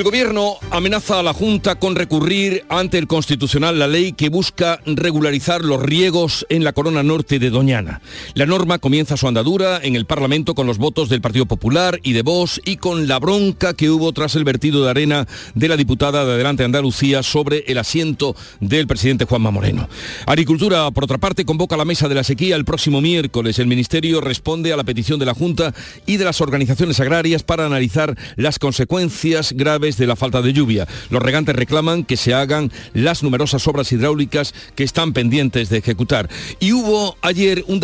El gobierno amenaza a la Junta con recurrir ante el Constitucional la ley que busca regularizar los riegos en la corona norte de Doñana. La norma comienza su andadura en el Parlamento con los votos del Partido Popular y de Vox y con la bronca que hubo tras el vertido de arena de la diputada de Adelante Andalucía sobre el asiento del presidente Juanma Moreno. Agricultura, por otra parte, convoca la mesa de la sequía el próximo miércoles. El Ministerio responde a la petición de la Junta y de las organizaciones agrarias para analizar las consecuencias graves de la falta de lluvia. Los regantes reclaman que se hagan las numerosas obras hidráulicas que están pendientes de ejecutar. Y hubo ayer un,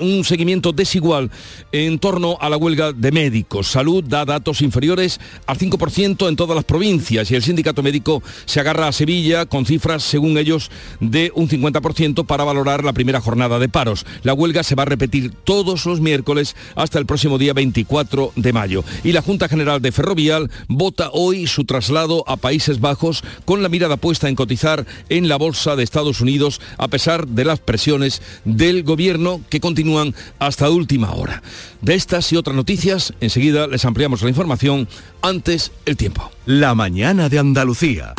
un seguimiento desigual en torno a la huelga de médicos. Salud da datos inferiores al 5% en todas las provincias y el sindicato médico se agarra a Sevilla con cifras, según ellos, de un 50% para valorar la primera jornada de paros. La huelga se va a repetir todos los miércoles hasta el próximo día 24 de mayo. Y la Junta General de Ferrovial vota hoy su traslado a Países Bajos con la mirada puesta en cotizar en la Bolsa de Estados Unidos a pesar de las presiones del gobierno que continúan hasta última hora. De estas y otras noticias, enseguida les ampliamos la información antes el tiempo. La mañana de Andalucía.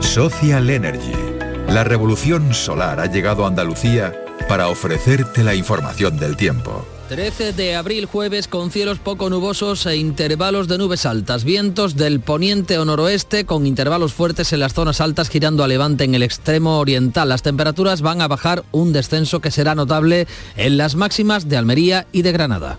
Social Energy. La revolución solar ha llegado a Andalucía para ofrecerte la información del tiempo. 13 de abril jueves con cielos poco nubosos e intervalos de nubes altas, vientos del poniente o noroeste con intervalos fuertes en las zonas altas girando a levante en el extremo oriental. Las temperaturas van a bajar un descenso que será notable en las máximas de Almería y de Granada.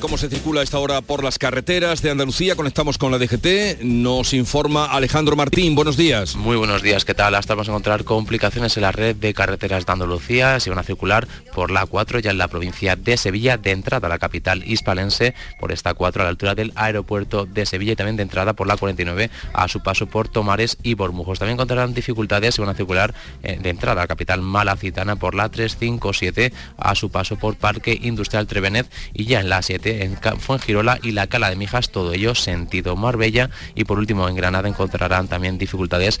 Cómo se circula a esta hora por las carreteras de Andalucía. Conectamos con la DGT. Nos informa Alejandro Martín. Buenos días. Muy buenos días. ¿Qué tal? Hasta vamos a encontrar complicaciones en la red de carreteras de Andalucía. Se van a circular por la 4 ya en la provincia de Sevilla, de entrada a la capital hispalense, por esta 4 a la altura del aeropuerto de Sevilla y también de entrada por la 49 a su paso por Tomares y Bormujos. También encontrarán dificultades. Se van a circular eh, de entrada a la capital malacitana por la 357 a su paso por Parque Industrial Trevenet y ya en la 7 en Fuengirola y la Cala de Mijas, todo ello sentido Marbella y por último en Granada encontrarán también dificultades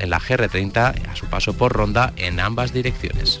en la GR30 a su paso por Ronda en ambas direcciones.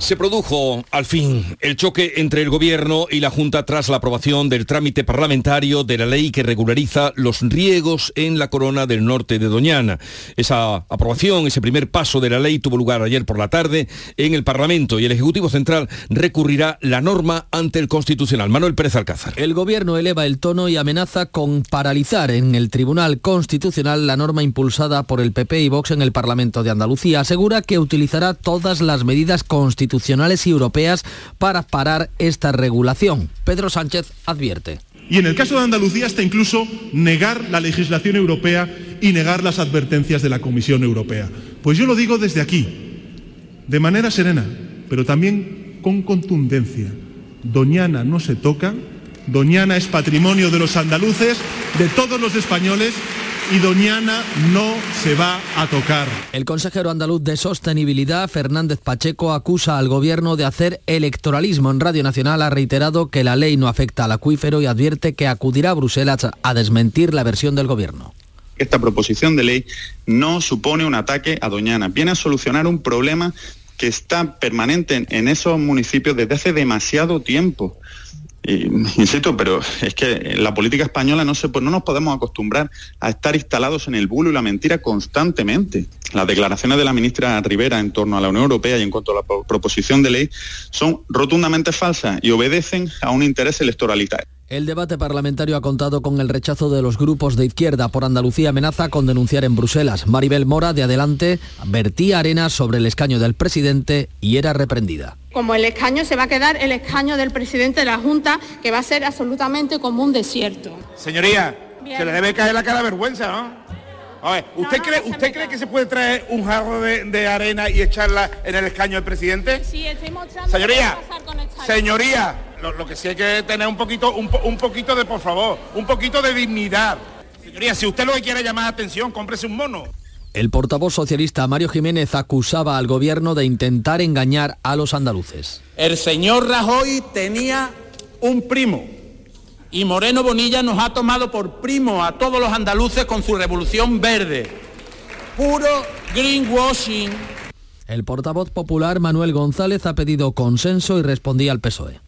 Se produjo al fin el choque entre el Gobierno y la Junta tras la aprobación del trámite parlamentario de la ley que regulariza los riegos en la corona del norte de Doñana. Esa aprobación, ese primer paso de la ley tuvo lugar ayer por la tarde en el Parlamento y el Ejecutivo Central recurrirá la norma ante el Constitucional. Manuel Pérez Alcázar. El Gobierno eleva el tono y amenaza con paralizar en el Tribunal Constitucional la norma impulsada por el PP y Vox en el Parlamento de Andalucía. Asegura que utilizará todas las medidas constitucionales institucionales y europeas para parar esta regulación. Pedro Sánchez advierte. Y en el caso de Andalucía hasta incluso negar la legislación europea y negar las advertencias de la Comisión Europea. Pues yo lo digo desde aquí, de manera serena, pero también con contundencia. Doñana no se toca, Doñana es patrimonio de los andaluces, de todos los españoles y Doñana no se va a tocar. El consejero andaluz de Sostenibilidad, Fernández Pacheco, acusa al gobierno de hacer electoralismo. En Radio Nacional ha reiterado que la ley no afecta al acuífero y advierte que acudirá a Bruselas a desmentir la versión del gobierno esta proposición de ley no supone un ataque a Doñana, viene a solucionar un problema que está permanente en esos municipios desde hace demasiado tiempo. insisto, pero es que la política española no, no nos podemos acostumbrar a estar instalados en el bulo y la mentira constantemente. Las declaraciones de la ministra Rivera en torno a la Unión Europea y en cuanto a la proposición de ley son rotundamente falsas y obedecen a un interés electoralitario. El debate parlamentario ha contado con el rechazo de los grupos de izquierda por Andalucía amenaza con denunciar en Bruselas. Maribel Mora, de Adelante, vertía arena sobre el escaño del presidente y era reprendida. Como el escaño se va a quedar el escaño del presidente de la Junta, que va a ser absolutamente como un desierto. Señoría, se le debe caer la cara vergüenza, ¿no? ¿usted, cree, ¿usted cree que se puede traer un jarro de, arena y echarla en el escaño del presidente? Sí, estoy mostrando Señoría, señoría, lo, que sí hay que tener un poquito, un, poquito de, por favor, un poquito de dignidad. Señoría, si usted lo que quiere llamar atención, cómprese un mono. El portavoz socialista Mario Jiménez acusaba al gobierno de intentar engañar a los andaluces. El señor Rajoy tenía un primo y Moreno Bonilla nos ha tomado por primo a todos los andaluces con su revolución verde. Puro greenwashing. El portavoz popular Manuel González ha pedido consenso y respondía al PSOE.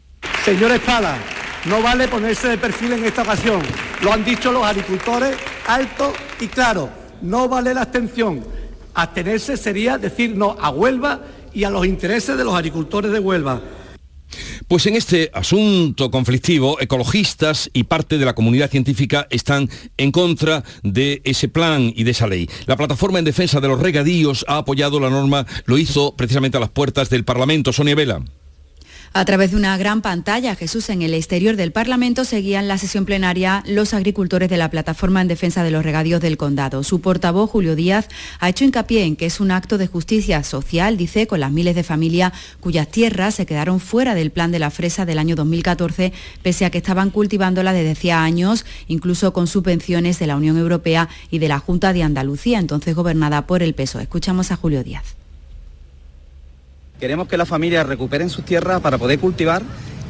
Señor Espada, no vale ponerse de perfil en esta ocasión. Lo han dicho los agricultores alto y claro. No vale la abstención. Abstenerse sería decir no a Huelva y a los intereses de los agricultores de Huelva. Pues en este asunto conflictivo, ecologistas y parte de la comunidad científica están en contra de ese plan y de esa ley. La plataforma en defensa de los regadíos ha apoyado la norma, lo hizo precisamente a las puertas del Parlamento. Sonia Vela. A través de una gran pantalla, Jesús, en el exterior del Parlamento seguían la sesión plenaria los agricultores de la Plataforma en Defensa de los Regadíos del Condado. Su portavoz, Julio Díaz, ha hecho hincapié en que es un acto de justicia social, dice, con las miles de familias cuyas tierras se quedaron fuera del plan de la fresa del año 2014, pese a que estaban cultivándola desde hacía años, incluso con subvenciones de la Unión Europea y de la Junta de Andalucía, entonces gobernada por el PSOE. Escuchamos a Julio Díaz. Queremos que las familias recuperen sus tierras para poder cultivar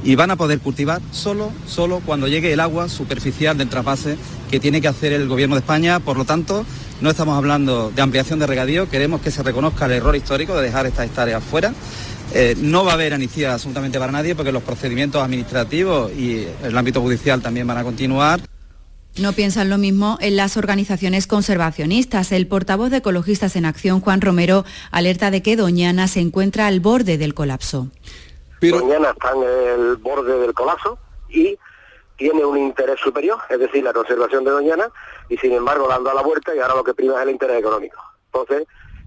y van a poder cultivar solo, solo cuando llegue el agua superficial del trasvase que tiene que hacer el Gobierno de España. Por lo tanto, no estamos hablando de ampliación de regadío, queremos que se reconozca el error histórico de dejar estas hectáreas fuera. Eh, no va a haber amnistía absolutamente para nadie porque los procedimientos administrativos y el ámbito judicial también van a continuar. No piensan lo mismo en las organizaciones conservacionistas. El portavoz de Ecologistas en Acción, Juan Romero, alerta de que Doñana se encuentra al borde del colapso. Doñana está en el borde del colapso y tiene un interés superior, es decir, la conservación de Doñana, y sin embargo dando a la vuelta y ahora lo que prima es el interés económico. Entonces,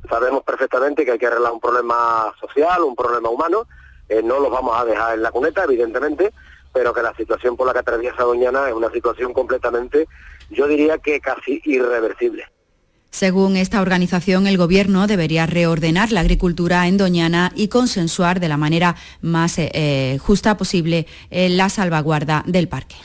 sabemos perfectamente que hay que arreglar un problema social, un problema humano, eh, no los vamos a dejar en la cuneta, evidentemente, pero que la situación por la que atraviesa Doñana es una situación completamente, yo diría que casi irreversible. Según esta organización, el Gobierno debería reordenar la agricultura en Doñana y consensuar de la manera más eh, eh, justa posible eh, la salvaguarda del parque.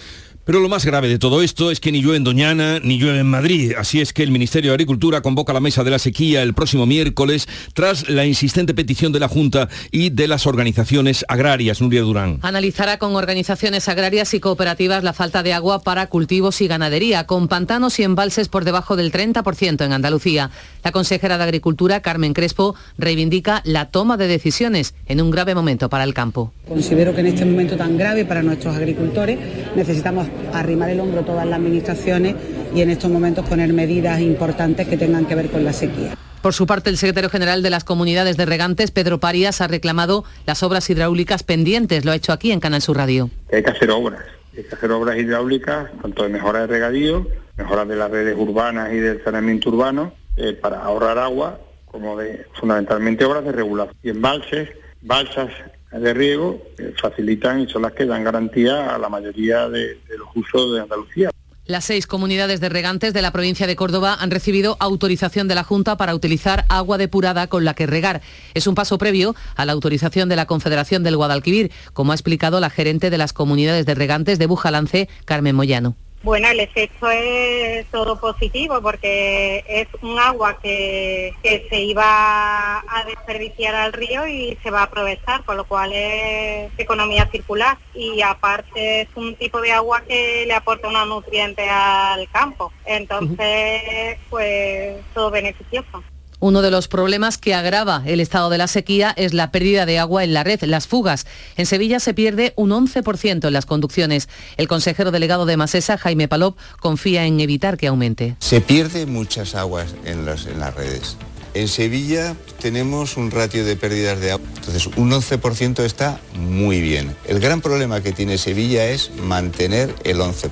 Pero lo más grave de todo esto es que ni llueve en Doñana ni llueve en Madrid. Así es que el Ministerio de Agricultura convoca la mesa de la sequía el próximo miércoles tras la insistente petición de la Junta y de las organizaciones agrarias. Nuria Durán. Analizará con organizaciones agrarias y cooperativas la falta de agua para cultivos y ganadería, con pantanos y embalses por debajo del 30% en Andalucía. La consejera de Agricultura, Carmen Crespo, reivindica la toma de decisiones en un grave momento para el campo. Considero que en este momento tan grave para nuestros agricultores necesitamos arrimar el hombro todas las administraciones y en estos momentos poner medidas importantes que tengan que ver con la sequía. Por su parte, el secretario general de las comunidades de regantes, Pedro Parias, ha reclamado las obras hidráulicas pendientes. Lo ha hecho aquí en Canal Sur Radio. Hay que hacer obras, hay que hacer obras hidráulicas, tanto de mejora de regadío, mejora de las redes urbanas y del saneamiento urbano, eh, para ahorrar agua, como de fundamentalmente obras de regulación. Y embalses, balsas de riego eh, facilitan y son las que dan garantía a la mayoría de, los usos de Andalucía. Las seis comunidades de regantes de la provincia de Córdoba han recibido autorización de la Junta para utilizar agua depurada con la que regar. Es un paso previo a la autorización de la Confederación del Guadalquivir, como ha explicado la gerente de las comunidades de regantes de Bujalance, Carmen Moyano. Bueno, el efecto es todo positivo porque es un agua que, que, se iba a desperdiciar al río y se va a aprovechar, con lo cual es economía circular y aparte es un tipo de agua que le aporta unos nutrientes al campo. Entonces, pues todo beneficioso. Uno de los problemas que agrava el estado de la sequía es la pérdida de agua en la red, las fugas. En Sevilla se pierde un 11% en las conducciones. El consejero delegado de Masesa, Jaime Palop, confía en evitar que aumente. Se pierde muchas aguas en, en las redes. En Sevilla tenemos un ratio de pérdidas de agua, entonces un 11% está muy bien. El gran problema que tiene Sevilla es mantener el 11%,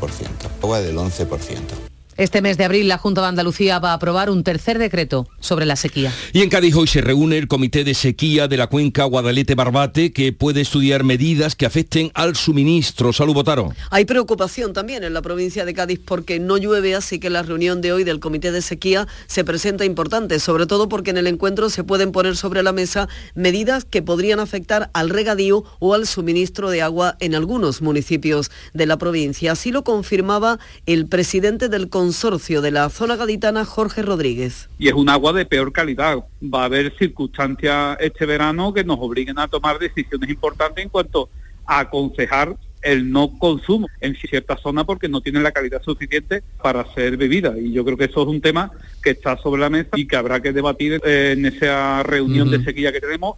agua del 11%. Este mes de abril la Junta de Andalucía va a aprobar un tercer decreto sobre la sequía. Y en Cádiz hoy se reúne el Comité de Sequía de la cuenca Guadalete-Barbate que puede estudiar medidas que afecten al suministro. Salud, Botaro. Hay preocupación también en la provincia de Cádiz porque no llueve, así que la reunión de hoy del Comité de Sequía se presenta importante, sobre todo porque en el encuentro se pueden poner sobre la mesa medidas que podrían afectar al regadío o al suministro de agua en algunos municipios de la provincia. Así lo confirmaba el presidente del Consejo consorcio de la zona gaditana Jorge Rodríguez. Y es un agua de peor calidad. Va a haber circunstancias este verano que nos obliguen a tomar decisiones importantes en cuanto a aconsejar el no consumo en cierta zona porque no tiene la calidad suficiente para ser bebida. Y yo creo que eso es un tema que está sobre la mesa y que habrá que debatir en esa reunión de sequía que tenemos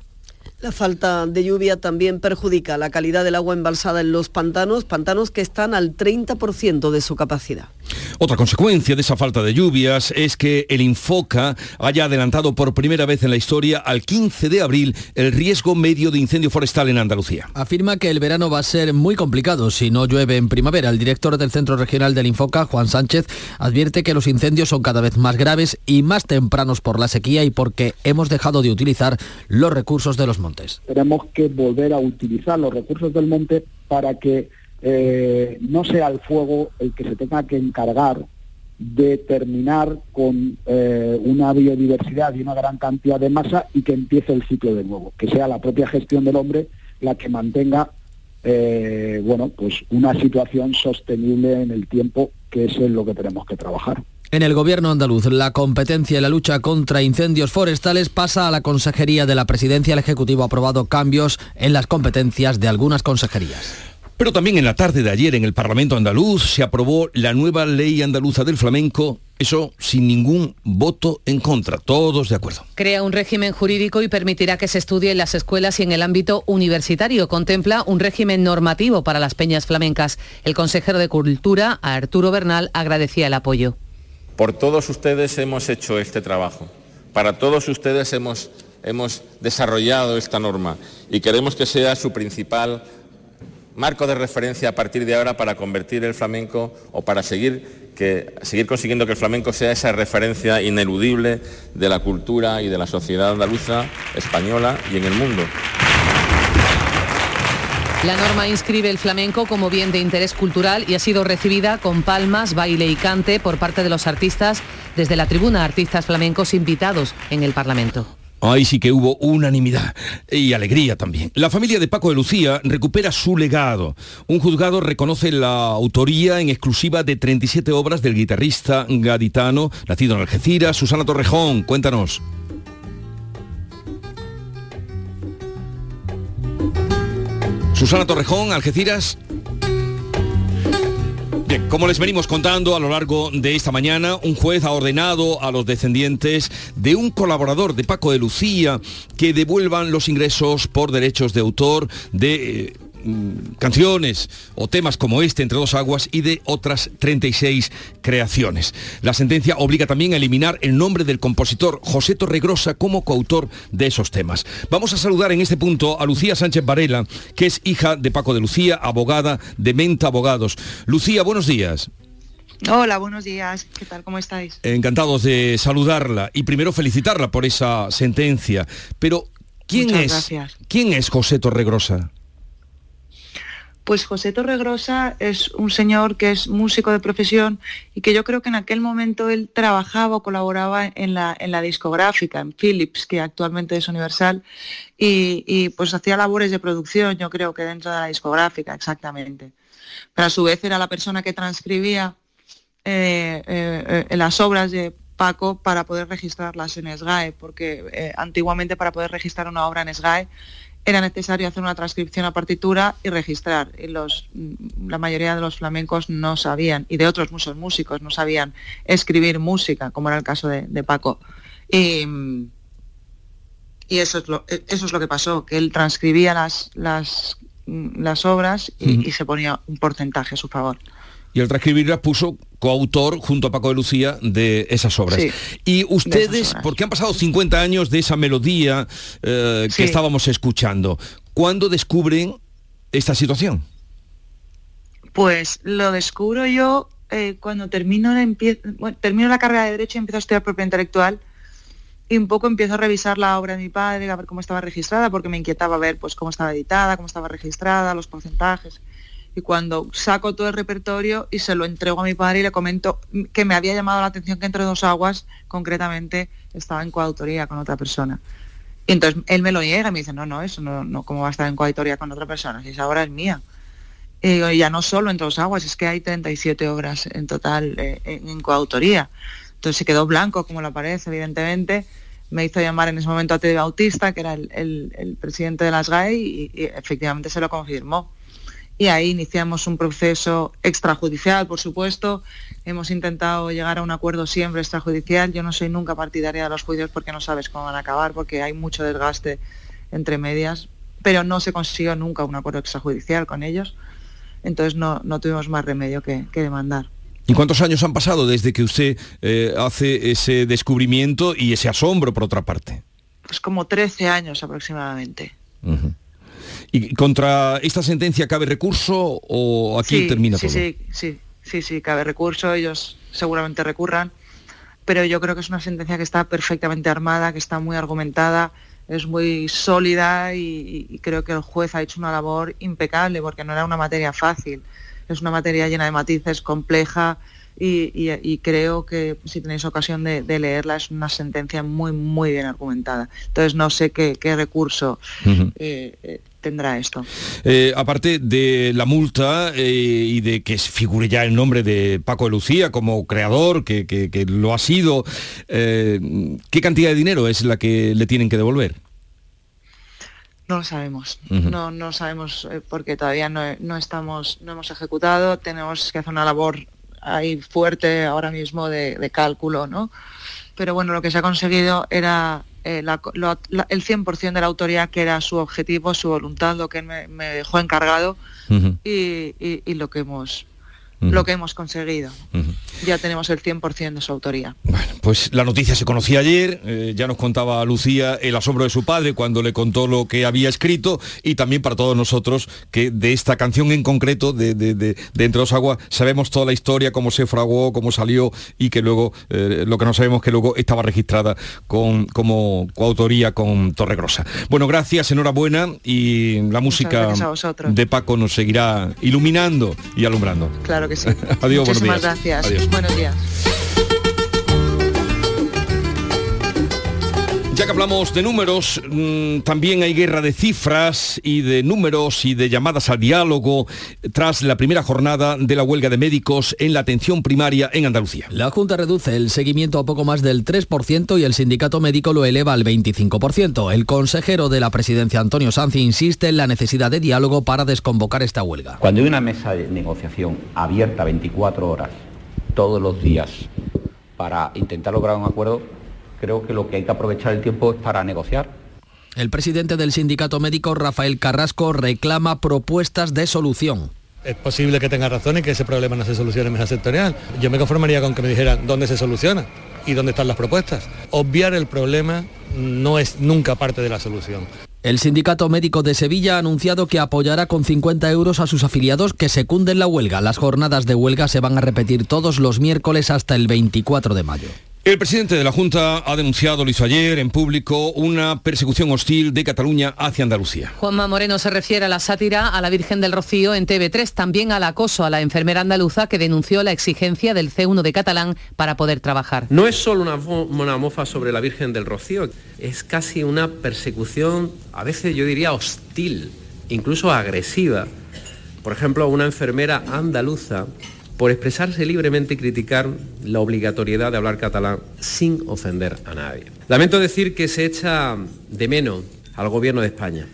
la falta de lluvia también perjudica la calidad del agua embalsada en los pantanos, pantanos que están al 30% de su capacidad. Otra consecuencia de esa falta de lluvias es que el Infoca haya adelantado por primera vez en la historia al 15 de abril el riesgo medio de incendio forestal en Andalucía. Afirma que el verano va a ser muy complicado si no llueve en primavera. El director del Centro Regional del Infoca, Juan Sánchez, advierte que los incendios son cada vez más graves y más tempranos por la sequía y porque hemos dejado de utilizar los recursos de los montes. Tenemos que volver a utilizar los recursos del monte para que eh, no sea el fuego el que se tenga que encargar de terminar con eh, una biodiversidad y una gran cantidad de masa y que empiece el ciclo de nuevo, que sea la propia gestión del hombre la que mantenga eh, bueno, pues una situación sostenible en el tiempo, que es en lo que tenemos que trabajar. En el gobierno andaluz, la competencia y la lucha contra incendios forestales pasa a la Consejería de la Presidencia. El Ejecutivo ha aprobado cambios en las competencias de algunas consejerías. Pero también en la tarde de ayer en el Parlamento andaluz se aprobó la nueva ley andaluza del flamenco, eso sin ningún voto en contra, todos de acuerdo. Crea un régimen jurídico y permitirá que se estudie en las escuelas y en el ámbito universitario. Contempla un régimen normativo para las peñas flamencas. El consejero de Cultura, Arturo Bernal, agradecía el apoyo. Por todos ustedes hemos hecho este trabajo. Para todos ustedes hemos, hemos desarrollado esta norma y queremos que sea su principal marco de referencia a partir de ahora para convertir el flamenco o para seguir, que, seguir consiguiendo que el flamenco sea esa referencia ineludible de la cultura y de la sociedad andaluza, española y en el mundo. La norma inscribe el flamenco como bien de interés cultural y ha sido recibida con palmas, baile y cante por parte de los artistas desde la tribuna artistas flamencos invitados en el Parlamento. Ahí sí que hubo unanimidad y alegría también. La familia de Paco de Lucía recupera su legado. Un juzgado reconoce la autoría en exclusiva de 37 obras del guitarrista gaditano, nacido en Algeciras, Susana Torrejón. Cuéntanos. Susana Torrejón, Algeciras. Bien, como les venimos contando a lo largo de esta mañana, un juez ha ordenado a los descendientes de un colaborador de Paco de Lucía que devuelvan los ingresos por derechos de autor de eh, Mm, canciones o temas como este, Entre dos aguas, y de otras 36 creaciones. La sentencia obliga también a eliminar el nombre del compositor José Torregrosa como coautor de esos temas. Vamos a saludar en este punto a Lucía Sánchez Varela, que es hija de Paco de Lucía, abogada de Menta Abogados. Lucía, buenos días. Hola, buenos días. ¿Qué tal? ¿Cómo estáis? Encantados de saludarla y primero felicitarla por esa sentencia. Pero, ¿quién es? ¿Quién es José Torregrosa? Pues José Torregrosa es un señor que es músico de profesión y que yo creo que en aquel momento él trabajaba o colaboraba en la, en la discográfica, en Philips, que actualmente es Universal, y, pues hacía labores de producción, yo creo que dentro de la discográfica, exactamente. Pero a su vez era la persona que transcribía eh, eh, eh, las obras de Paco para poder registrarlas en SGAE, porque antiguamente para poder registrar una obra en SGAE era necesario hacer una transcripción a partitura y registrar. Y los, la mayoría de los flamencos no sabían, y de otros muchos músicos no sabían escribir música, como era el caso de, Paco. Y, eso, es lo, eso es lo que pasó, que él transcribía las, las, las obras y, se ponía un porcentaje a su favor. Y al transcribirlas puso coautor junto a Paco de Lucía de esas obras. y ustedes, porque han pasado 50 años de esa melodía eh, que estábamos escuchando, ¿cuándo descubren esta situación? Pues lo descubro yo eh, cuando termino, termino la carrera de Derecho y empiezo a estudiar propiedad intelectual y un poco empiezo a revisar la obra de mi padre, a ver cómo estaba registrada, porque me inquietaba ver pues, cómo estaba editada, cómo estaba registrada, los porcentajes y cuando saco todo el repertorio y se lo entrego a mi padre y le comento que me había llamado la atención que entre dos aguas concretamente estaba en coautoría con otra persona. Y entonces él me lo niega y me dice, no, no, eso no, ¿cómo va a estar en coautoría con otra persona? Si esa obra es mía. Y ya no solo entre dos aguas, es que hay 37 obras en total eh, en, coautoría. Entonces se quedó blanco como la pared, evidentemente. Me hizo llamar en ese momento a Tede Bautista, que era el, presidente de las GAE, y efectivamente se lo confirmó y ahí iniciamos un proceso extrajudicial, por supuesto. Hemos intentado llegar a un acuerdo siempre extrajudicial. Yo no soy nunca partidaria de los juicios porque no sabes cómo van a acabar, porque hay mucho desgaste entre medias, pero no se consiguió nunca un acuerdo extrajudicial con ellos. Entonces no, tuvimos más remedio que, demandar. ¿Y cuántos años han pasado desde que usted eh, hace ese descubrimiento y ese asombro, por otra parte? Pues como 13 años aproximadamente. ¿Y contra esta sentencia cabe recurso o aquí termina sí, todo? Sí, sí, sí, sí, cabe recurso, ellos seguramente recurran, pero yo creo que es una sentencia que está perfectamente armada, que está muy argumentada, es muy sólida y, creo que el juez ha hecho una labor impecable porque no era una materia fácil, es una materia llena de matices, compleja, y, creo que si tenéis ocasión de, leerla es una sentencia muy, muy bien argumentada. Entonces no sé qué, recurso tendrá esto. Eh, aparte de la multa eh, y de que figure ya el nombre de Paco de Lucía como creador, que, lo ha sido, eh, ¿qué cantidad de dinero es la que le tienen que devolver? No lo sabemos, no, no sabemos porque todavía no, estamos, no hemos ejecutado, tenemos que hacer una labor ahí fuerte ahora mismo de, de cálculo, ¿no? Pero bueno, lo que se ha conseguido era eh, el 100% de la autoría, que era su objetivo, su voluntad, lo que me, me dejó encargado y, lo que hemos lo que hemos conseguido. Ya tenemos el 100% de su autoría. Bueno, pues la noticia se conocía ayer, eh, ya nos contaba Lucía el asombro de su padre cuando le contó lo que había escrito y también para todos nosotros que de esta canción en concreto, de, de, Entre dos aguas, sabemos toda la historia, cómo se fraguó, cómo salió y que luego, eh, lo que no sabemos que luego estaba registrada con, como coautoría con Torregrosa. Bueno, gracias, enhorabuena y la música de Paco nos seguirá iluminando y alumbrando. Claro que sí. Adiós, Muchísimas gracias. Buenos días. Ya que hablamos de números, mm, también hay guerra de cifras y de números y de llamadas al diálogo tras la primera jornada de la huelga de médicos en la atención primaria en Andalucía. La Junta reduce el seguimiento a poco más del 3% y el sindicato médico lo eleva al 25%. El consejero de la presidencia, Antonio Sanz, insiste en la necesidad de diálogo para desconvocar esta huelga. Cuando hay una mesa de negociación abierta 24 horas todos los días para intentar lograr un acuerdo, creo que lo que hay que aprovechar el tiempo es para negociar. El presidente del sindicato médico, Rafael Carrasco, reclama propuestas de solución. Es posible que tenga razón y que ese problema no se solucione en mesa sectorial. Yo me conformaría con que me dijeran dónde se soluciona y dónde están las propuestas. Obviar el problema no es nunca parte de la solución. El Sindicato Médico de Sevilla ha anunciado que apoyará con 50 euros a sus afiliados que secunden la huelga. Las jornadas de huelga se van a repetir todos los miércoles hasta el 24 de mayo. El presidente de la Junta ha denunciado, lo hizo ayer en público, una persecución hostil de Cataluña hacia Andalucía. Juanma Moreno se refiere a la sátira a la Virgen del Rocío en TV3, también al acoso a la enfermera andaluza que denunció la exigencia del C1 de catalán para poder trabajar. No es solo una, una mofa sobre la Virgen del Rocío, es casi una persecución, a veces yo diría hostil, incluso agresiva. Por ejemplo, una enfermera andaluza por expresarse libremente y criticar la obligatoriedad de hablar catalán sin ofender a nadie. Lamento decir que se echa de menos al Gobierno de España.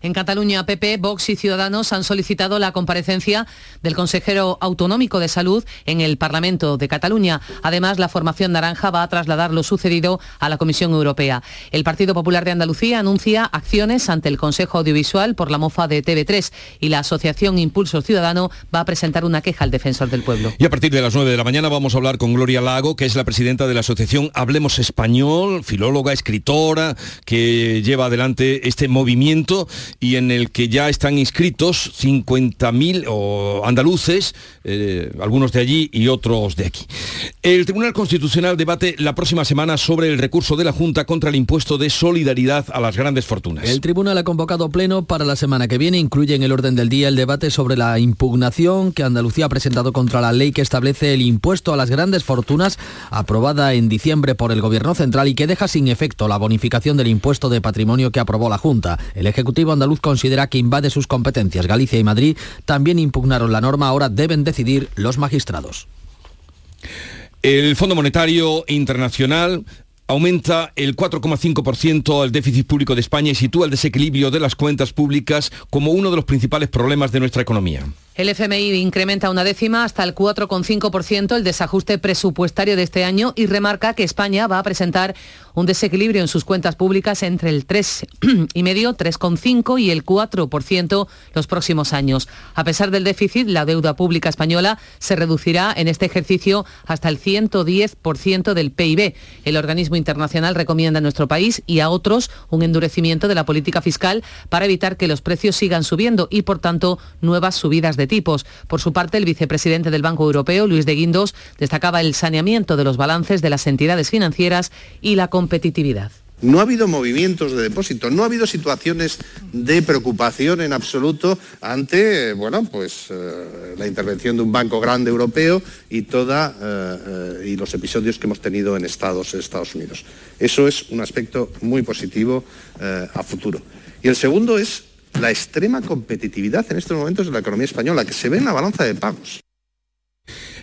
En Cataluña, PP, Vox y Ciudadanos han solicitado la comparecencia del consejero autonómico de salud en el Parlamento de Cataluña. Además, la formación naranja va a trasladar lo sucedido a la Comisión Europea. El Partido Popular de Andalucía anuncia acciones ante el Consejo Audiovisual por la mofa de TV3 y la Asociación Impulso Ciudadano va a presentar una queja al defensor del pueblo. Y a partir de las 9 de la mañana vamos a hablar con Gloria Lago, que es la presidenta de la Asociación Hablemos Español, filóloga, escritora, que lleva adelante este movimiento y en el que ya están inscritos 50.000 andaluces, eh, algunos de allí y otros de aquí. El Tribunal Constitucional debate la próxima semana sobre el recurso de la Junta contra el impuesto de solidaridad a las grandes fortunas. El Tribunal ha convocado pleno para la semana que viene. Incluye en el orden del día el debate sobre la impugnación que Andalucía ha presentado contra la ley que establece el impuesto a las grandes fortunas, aprobada en diciembre por el Gobierno Central y que deja sin efecto la bonificación del impuesto de patrimonio que aprobó la Junta. El Ejecutivo andaluz considera que invade sus competencias. Galicia y Madrid también impugnaron la norma, ahora deben decidir los magistrados. El Fondo Monetario Internacional aumenta el 4,5% al déficit público de España y sitúa el desequilibrio de las cuentas públicas como uno de los principales problemas de nuestra economía. El FMI incrementa una décima hasta el 4,5% el desajuste presupuestario de este año y remarca que España va a presentar un desequilibrio en sus cuentas públicas entre el 3,5, 3,5 y el 4% los próximos años. A pesar del déficit, la deuda pública española se reducirá en este ejercicio hasta el 110% del PIB. El organismo internacional recomienda a nuestro país y a otros un endurecimiento de la política fiscal para evitar que los precios sigan subiendo y, por tanto, nuevas subidas de tipos. Por su parte, el vicepresidente del Banco Europeo, Luis de Guindos, destacaba el saneamiento de los balances de las entidades financieras y la competitividad. No ha habido movimientos de depósito, no ha habido situaciones de preocupación en absoluto ante bueno, pues, eh, la intervención de un banco grande europeo y, eh, eh, y los episodios que hemos tenido en Estados, Estados Unidos. Eso es un aspecto muy positivo a futuro. Y el segundo es la extrema competitividad en estos momentos de la economía española, que se ve en la balanza de pagos.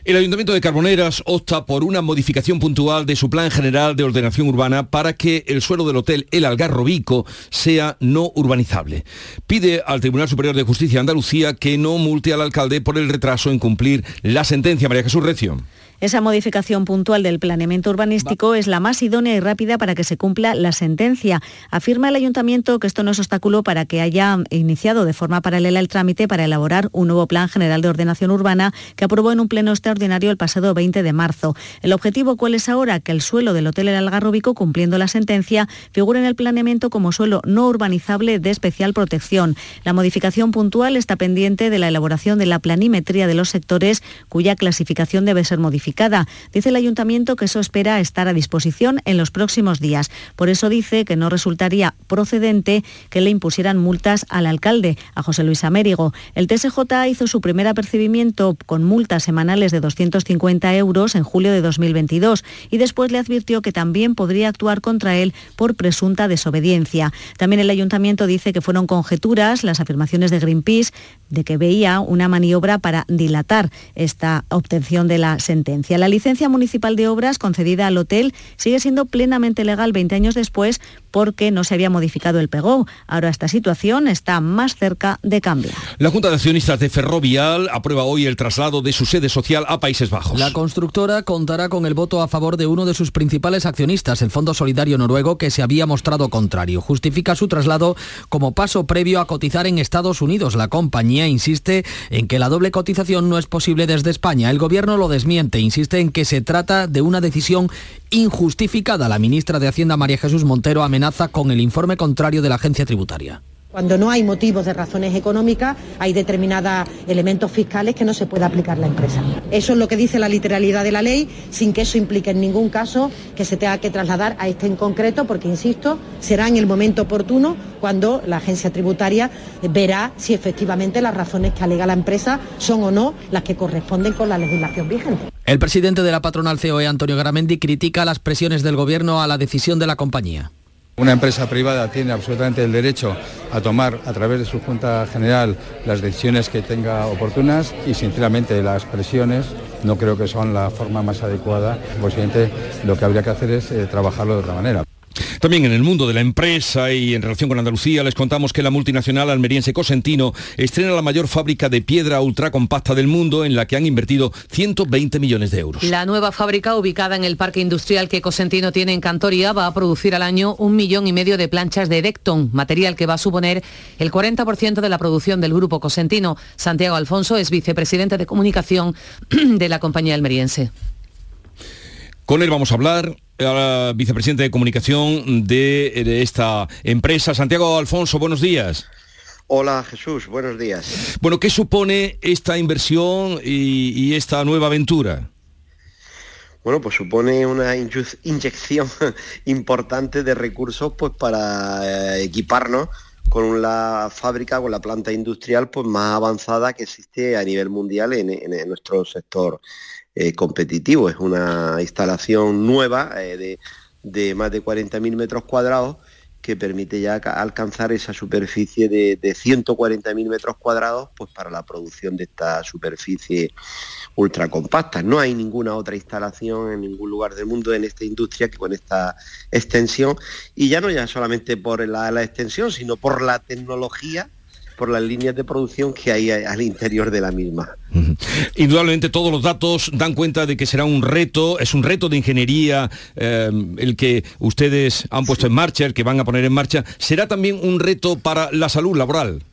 El Ayuntamiento de Carboneras opta por una modificación puntual de su plan general de ordenación urbana para que el suelo del hotel El Algarrobico sea no urbanizable. Pide al Tribunal Superior de Justicia de Andalucía que no multe al alcalde por el retraso en cumplir la sentencia. María Jesús Recio. Esa modificación puntual del planeamiento urbanístico es la más idónea y rápida para que se cumpla la sentencia. Afirma el ayuntamiento que esto no es obstáculo para que haya iniciado de forma paralela el trámite para elaborar un nuevo plan general de ordenación urbana que aprobó en un pleno extraordinario el pasado 20 de marzo. El objetivo cuál es ahora que el suelo del Hotel El Algarrobico, cumpliendo la sentencia, figure en el planeamiento como suelo no urbanizable de especial protección. La modificación puntual está pendiente de la elaboración de la planimetría de los sectores cuya clasificación debe ser modificada Dice el ayuntamiento que eso espera estar a disposición en los próximos días. Por eso dice que no resultaría procedente que le impusieran multas al alcalde, a José Luis Amérigo. El TSJ hizo su primer apercibimiento con multas semanales de 250 euros en julio de 2022 y después le advirtió que también podría actuar contra él por presunta desobediencia. También el ayuntamiento dice que fueron conjeturas las afirmaciones de Greenpeace de que veía una maniobra para dilatar esta obtención de la sentencia. La licencia municipal de obras concedida al hotel sigue siendo plenamente legal 20 años después porque no se había modificado el PEGO. Ahora esta situación está más cerca de cambiar. La Junta de Accionistas de Ferrovial aprueba hoy el traslado de su sede social a Países Bajos. La constructora contará con el voto a favor de uno de sus principales accionistas, el Fondo Solidario Noruego, que se había mostrado contrario. Justifica su traslado como paso previo a cotizar en Estados Unidos. La compañía insiste en que la doble cotización no es posible desde España. El gobierno lo desmiente, insiste en que se trata de una decisión injustificada. La ministra de Hacienda María Jesús Montero amenaza con el informe contrario de la agencia tributaria. Cuando no hay motivos de razones económicas, hay determinados elementos fiscales que no se puede aplicar la empresa. Eso es lo que dice la literalidad de la ley, sin que eso implique en ningún caso que se tenga que trasladar a este en concreto, porque, insisto, será en el momento oportuno cuando la agencia tributaria verá si efectivamente las razones que alega la empresa son o no las que corresponden con la legislación vigente. El presidente de la patronal COE, Antonio Garamendi, critica las presiones del gobierno a la decisión de la compañía. Una empresa privada tiene absolutamente el derecho a tomar a través de su Junta General las decisiones que tenga oportunas y sinceramente las presiones no creo que son la forma más adecuada. Posiblemente lo que habría que hacer es eh, trabajarlo de otra manera. También en el mundo de la empresa y en relación con Andalucía les contamos que la multinacional almeriense Cosentino estrena la mayor fábrica de piedra ultracompacta del mundo en la que han invertido 120 millones de euros. La nueva fábrica ubicada en el parque industrial que Cosentino tiene en Cantoria va a producir al año un millón y medio de planchas de Decton, material que va a suponer el 40% de la producción del grupo Cosentino. Santiago Alfonso es vicepresidente de comunicación de la compañía almeriense. Con él vamos a hablar a vicepresidente de comunicación de, de, esta empresa. Santiago Alfonso, buenos días. Hola Jesús, buenos días. Bueno, ¿qué supone esta inversión y, y esta nueva aventura? Bueno, pues supone una inyección importante de recursos pues, para equiparnos con la fábrica, con la planta industrial pues, más avanzada que existe a nivel mundial en nuestro sector eh, competitivo. Es una instalación nueva eh, de, de, más de 40.000 metros cuadrados que permite ya alcanzar esa superficie de, de 140.000 metros cuadrados pues para la producción de esta superficie ultra compacta. No hay ninguna otra instalación en ningún lugar del mundo en esta industria que con esta extensión y ya no ya solamente por la extensión, sino por la tecnología por las líneas de producción que hay al interior de la misma. Indudablemente todos los datos dan cuenta de que será un reto, es un reto de ingeniería eh, el que ustedes han puesto en marcha, el que van a poner en marcha. ¿Será también un reto para la salud laboral?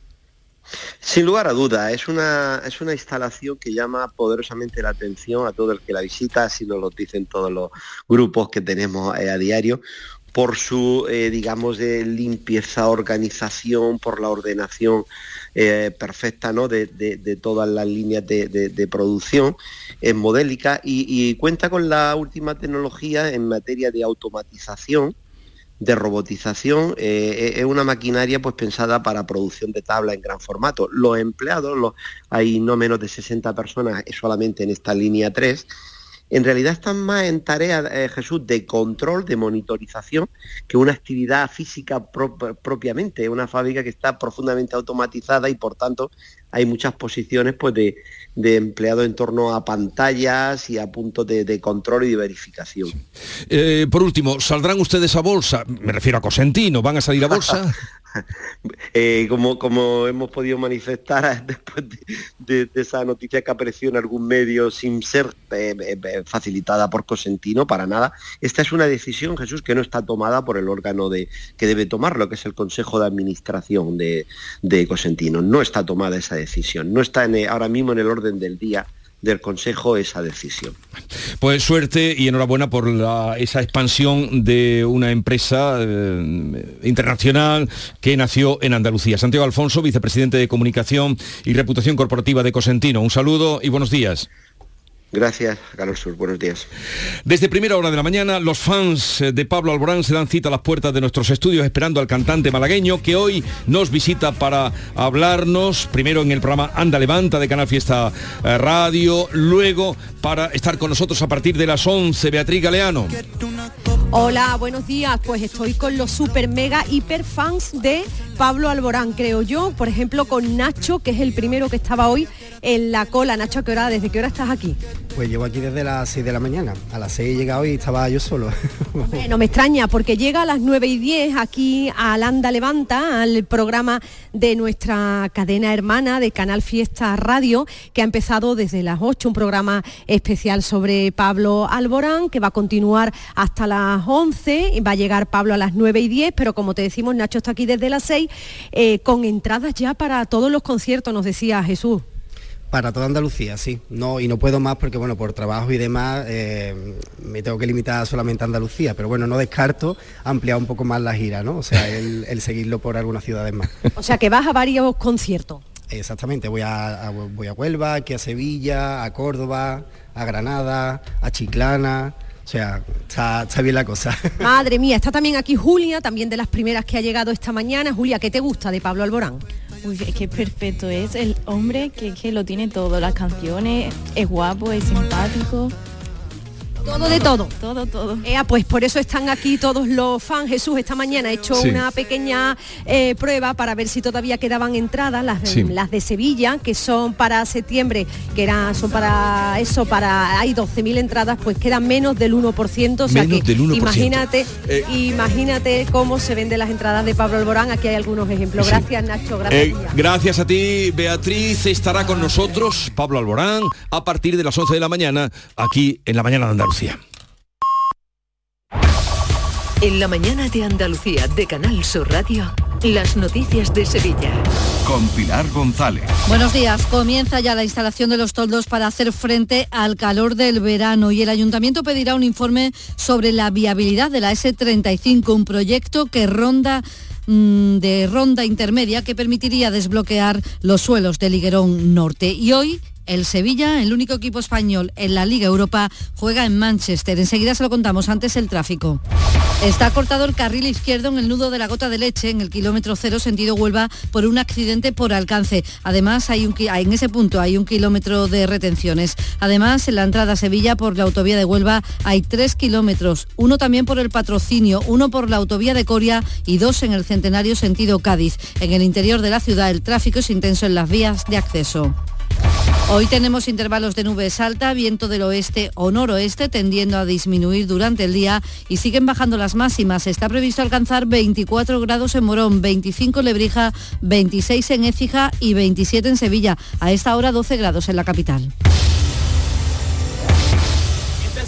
Sin lugar a duda, es una, es una instalación que llama poderosamente la atención a todo el que la visita, así nos lo dicen todos los grupos que tenemos eh, a diario, por su, eh, digamos, de limpieza, organización, por la ordenación eh, perfecta ¿no? de, todas las líneas de, producción en modélica y, cuenta con la última tecnología en materia de automatización, de robotización, eh, es una maquinaria pues pensada para producción de tabla en gran formato. Los empleados, hay no menos de 60 personas solamente en esta línea 3, en realidad están más en tarea, eh, Jesús, de control, de monitorización, que una actividad física pro propiamente, una fábrica que está profundamente automatizada y por tanto hay muchas posiciones pues, de, de empleado en torno a pantallas y a puntos de, de control y de verificación. Eh, por último, ¿saldrán ustedes a bolsa? Me refiero a Cosentino, ¿van a salir a bolsa? eh, como, hemos podido manifestar después de, esa noticia que apareció en algún medio sin ser eh, eh, facilitada por Cosentino, para nada. Esta es una decisión, Jesús, que no está tomada por el órgano de, que debe tomarlo, que es el Consejo de Administración de, Cosentino. No está tomada esa decisión, no está ahora mismo en el orden del día del Consejo esa decisión. Pues suerte y enhorabuena por esa expansión de una empresa eh, internacional que nació en Andalucía. Santiago Alfonso, vicepresidente de Comunicación y Reputación Corporativa de Cosentino. Un saludo y buenos días. Gracias, Carlos Sur. Buenos días. Desde primera hora de la mañana, los fans de Pablo Alborán se dan cita a las puertas de nuestros estudios esperando al cantante malagueño que hoy nos visita para hablarnos, primero en el programa Anda Levanta de Canal Fiesta Radio, luego para estar con nosotros a partir de las 11, Beatriz Galeano. Hola, buenos días. Pues estoy con los super mega hiper fans de Pablo Alborán, creo yo. Por ejemplo, con Nacho, que es el primero que estaba hoy en la cola. Nacho, ¿a qué hora? ¿Desde qué hora estás aquí? Pues llevo aquí desde las 6 de la mañana. A las 6 he llegado y estaba yo solo. Hombre, no me extraña, porque llega a las 9 y 10 aquí a Alanda Levanta, al programa de nuestra cadena hermana de Canal Fiesta Radio, que ha empezado desde las 8, un programa especial sobre Pablo Alborán, que va a continuar hasta las 11, y va a llegar Pablo a las 9 y 10, pero como te decimos, Nacho está aquí desde las 6, eh, con entradas ya para todos los conciertos, nos decía Jesús. Para toda Andalucía, sí. No, y no puedo más porque, bueno, por trabajo y demás eh, me tengo que limitar solamente a Andalucía, pero bueno, no descarto ampliar un poco más la gira, ¿no? O sea, el, el seguirlo por algunas ciudades más. O sea, que vas a varios conciertos. Exactamente, voy a, a, voy a Huelva, aquí a Sevilla, a Córdoba, a Granada, a Chiclana, o sea, está, está, bien la cosa. Madre mía, está también aquí Julia, también de las primeras que ha llegado esta mañana. Julia, ¿qué te gusta de Pablo Alborán? Uy, es que es perfecto, es el hombre que, que lo tiene todo, las canciones, es guapo, es simpático. Todo de todo. Todo, todo. Ea, pues por eso están aquí todos los fans. Jesús esta mañana ha hecho Sí. una pequeña eh, prueba para ver si todavía quedaban entradas, las, Sí. las de Sevilla, que son para septiembre, que era, son para eso, para hay 12.000 entradas, pues quedan menos del 1%. O sea Menos que del 1%. imagínate, Eh. imagínate cómo se venden las entradas de Pablo Alborán. Aquí hay algunos ejemplos. Sí. Gracias, Nacho. Gracias. Eh, gracias a ti, Beatriz. Estará con nosotros Pablo Alborán a partir de las 11 de la mañana aquí en la mañana de Andalucía. En la mañana de Andalucía de Canal Sur Radio, las noticias de Sevilla. Con Pilar González. Buenos días. Comienza ya la instalación de los toldos para hacer frente al calor del verano y el ayuntamiento pedirá un informe sobre la viabilidad de la S35, un proyecto que ronda mm, de ronda intermedia que permitiría desbloquear los suelos del Higuerón Norte. Y hoy el Sevilla, el único equipo español en la Liga Europa, juega en Manchester. Enseguida se lo contamos, antes el tráfico. Está cortado el carril izquierdo en el nudo de la gota de leche, en el kilómetro cero, sentido Huelva, por un accidente por alcance. Además, hay un, en ese punto hay un kilómetro de retenciones. Además, en la entrada a Sevilla por la autovía de Huelva hay tres kilómetros, uno también por el patrocinio, uno por la autovía de Coria y dos en el centenario sentido Cádiz. En el interior de la ciudad el tráfico es intenso en las vías de acceso. Hoy tenemos intervalos de nubes alta, viento del oeste o noroeste tendiendo a disminuir durante el día y siguen bajando las máximas. Está previsto alcanzar 24 grados en Morón, 25 en Lebrija, 26 en Écija y 27 en Sevilla. A esta hora 12 grados en la capital.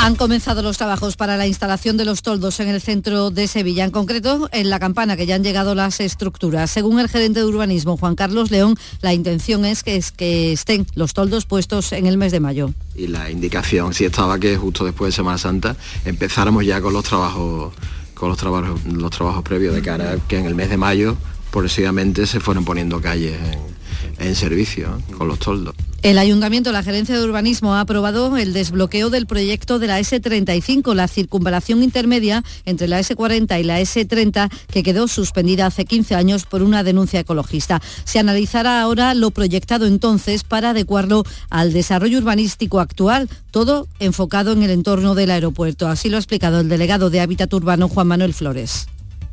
Han comenzado los trabajos para la instalación de los toldos en el centro de Sevilla, en concreto en la campana, que ya han llegado las estructuras. Según el gerente de urbanismo, Juan Carlos León, la intención es que, es que estén los toldos puestos en el mes de mayo. y la indicación sí estaba que justo después de Semana Santa empezáramos ya con los trabajos con los trabajos los trabajos previos de cara a que en el mes de mayo progresivamente se fueron poniendo calles en, en servicio ¿eh? con los toldos. El Ayuntamiento, la Gerencia de Urbanismo, ha aprobado el desbloqueo del proyecto de la S35, la circunvalación intermedia entre la S40 y la S30, que quedó suspendida hace 15 años por una denuncia ecologista. Se analizará ahora lo proyectado entonces para adecuarlo al desarrollo urbanístico actual, todo enfocado en el entorno del aeropuerto. Así lo ha explicado el delegado de Hábitat Urbano, Juan Manuel Flores.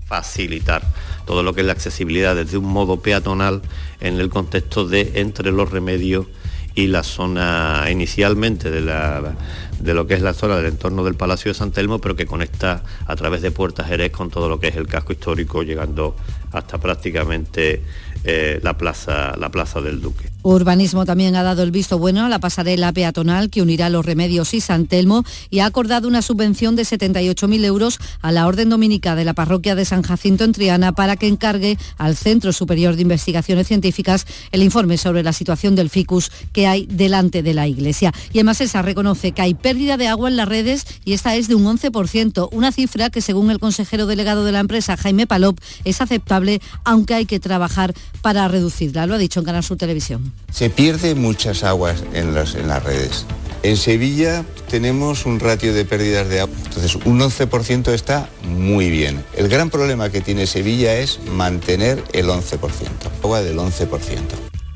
Facilitar todo lo que es la accesibilidad desde un modo peatonal en el contexto de entre los remedios y la zona inicialmente de, la, de lo que es la zona del entorno del Palacio de San Telmo, pero que conecta a través de Puertas Jerez con todo lo que es el casco histórico, llegando hasta prácticamente eh, la, plaza, la plaza del Duque. Urbanismo también ha dado el visto bueno a la pasarela peatonal que unirá Los Remedios y San Telmo y ha acordado una subvención de 78.000 euros a la Orden Dominica de la Parroquia de San Jacinto en Triana para que encargue al Centro Superior de Investigaciones Científicas el informe sobre la situación del ficus que hay delante de la iglesia. Y además esa reconoce que hay pérdida de agua en las redes y esta es de un 11%, una cifra que según el consejero delegado de la empresa, Jaime Palop, es aceptable, aunque hay que trabajar para reducirla. Lo ha dicho en Canal Sur Televisión. Se pierde muchas aguas en, las- en las redes. En Sevilla tenemos un ratio de pérdidas de agua, entonces un 11% está muy bien. El gran problema que tiene Sevilla es mantener el 11%, agua del 11%.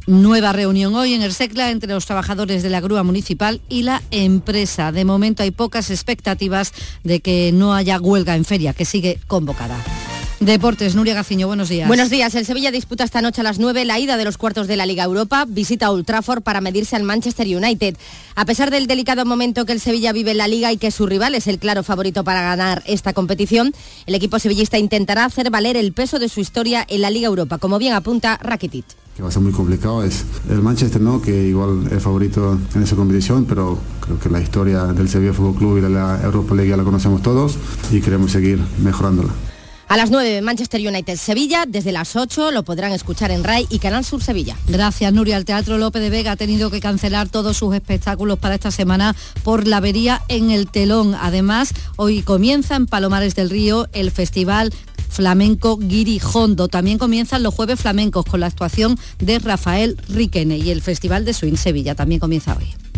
Nueva reunión hoy en el SECLA entre los trabajadores de la grúa municipal y la empresa. De momento hay pocas expectativas de que no haya huelga en feria, que sigue convocada. Deportes, Nuria Gaciño, buenos días. Buenos días. El Sevilla disputa esta noche a las 9 la ida de los cuartos de la Liga Europa. Visita Old Trafford para medirse al Manchester United. A pesar del delicado momento que el Sevilla vive en la Liga y que su rival es el claro favorito para ganar esta competición, el equipo sevillista intentará hacer valer el peso de su historia en la Liga Europa, como bien apunta Rakitic. que va a ser muy complicado es el Manchester, ¿no? Que igual es favorito en esa competición, pero creo que la historia del Sevilla Fútbol Club y de la Europa League ya la conocemos todos y queremos seguir mejorándola. A las 9 Manchester United Sevilla, desde las 8 lo podrán escuchar en RAI y Canal Sur Sevilla. Gracias, Nuria. El Teatro López de Vega ha tenido que cancelar todos sus espectáculos para esta semana por la avería en el telón. Además, hoy comienza en Palomares del Río el Festival flamenco Guirijondo. También comienzan los jueves flamencos con la actuación de Rafael Riquene y el Festival de Swing Sevilla también comienza hoy.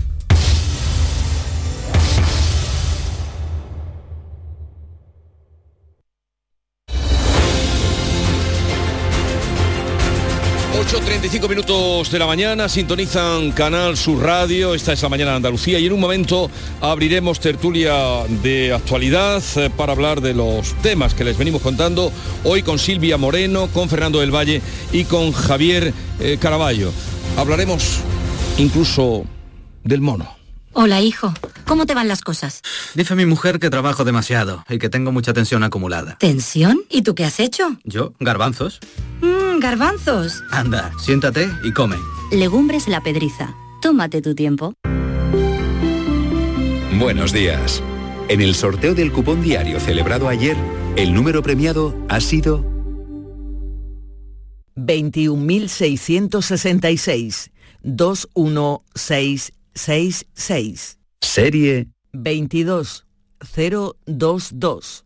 8.35 minutos de la mañana, sintonizan Canal Sur Radio, esta es la mañana de Andalucía y en un momento abriremos tertulia de actualidad eh, para hablar de los temas que les venimos contando hoy con Silvia Moreno, con Fernando del Valle y con Javier eh, Caraballo. Hablaremos incluso del mono. Hola, hijo. ¿Cómo te van las cosas? Dice mi mujer que trabajo demasiado y que tengo mucha tensión acumulada. ¿Tensión? ¿Y tú qué has hecho? ¿Yo? Garbanzos. Mmm, garbanzos. Anda, siéntate y come. Legumbres la pedriza. Tómate tu tiempo. Buenos días. En el sorteo del cupón diario celebrado ayer, el número premiado ha sido 21.666 2166 Serie 22022.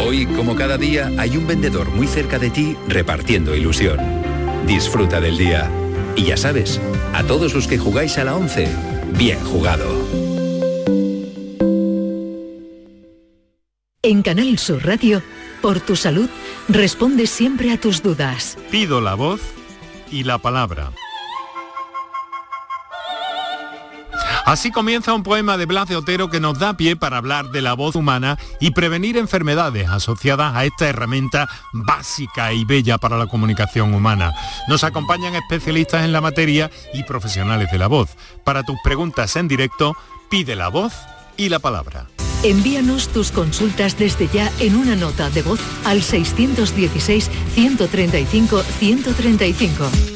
Hoy, como cada día, hay un vendedor muy cerca de ti repartiendo ilusión. Disfruta del día. Y ya sabes, a todos los que jugáis a la 11, bien jugado. En Canal Sur Radio, por tu salud, responde siempre a tus dudas. Pido la voz y la palabra. Así comienza un poema de Blas de Otero que nos da pie para hablar de la voz humana y prevenir enfermedades asociadas a esta herramienta básica y bella para la comunicación humana. Nos acompañan especialistas en la materia y profesionales de la voz. Para tus preguntas en directo, pide la voz y la palabra. Envíanos tus consultas desde ya en una nota de voz al 616-135-135.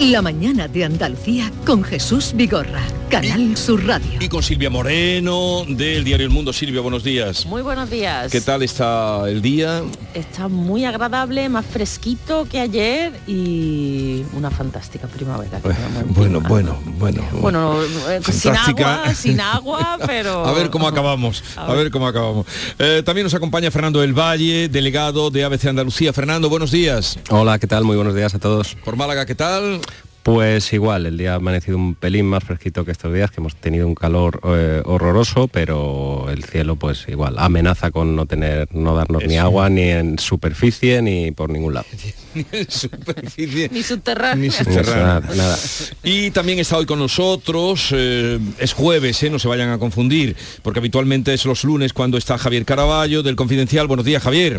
La Mañana de Andalucía con Jesús Vigorra, Canal Sur Radio. Y con Silvia Moreno del diario El Mundo. Silvia, buenos días. Muy buenos días. ¿Qué tal está el día? Está muy agradable, más fresquito que ayer y una fantástica primavera. que Bueno, bueno, bueno. Bueno, eh, sin agua, sin agua, pero... A ver cómo acabamos, a ver cómo acabamos. Eh, también nos acompaña Fernando del Valle, delegado de ABC Andalucía. Fernando, buenos días. Hola, ¿qué tal? Muy buenos días a todos. Por Málaga, ¿qué tal? Pues igual, el día ha amanecido un pelín más fresquito que estos días, que hemos tenido un calor eh, horroroso, pero el cielo pues igual amenaza con no tener, no darnos ni agua ni en superficie ni por ningún lado. Ni en superficie. Ni subterráneo. Ni subterráneo. Nada, nada. Y también está hoy con nosotros, eh, es jueves, eh, no se vayan a confundir, porque habitualmente es los lunes cuando está Javier Caraballo del Confidencial. Buenos días, Javier.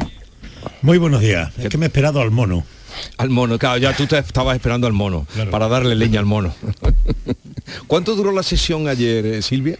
Muy buenos días. Es que me he esperado al mono. Al mono, claro, ya tú te estabas esperando al mono, para darle leña al mono. ¿Cuánto duró la sesión ayer, eh, Silvia?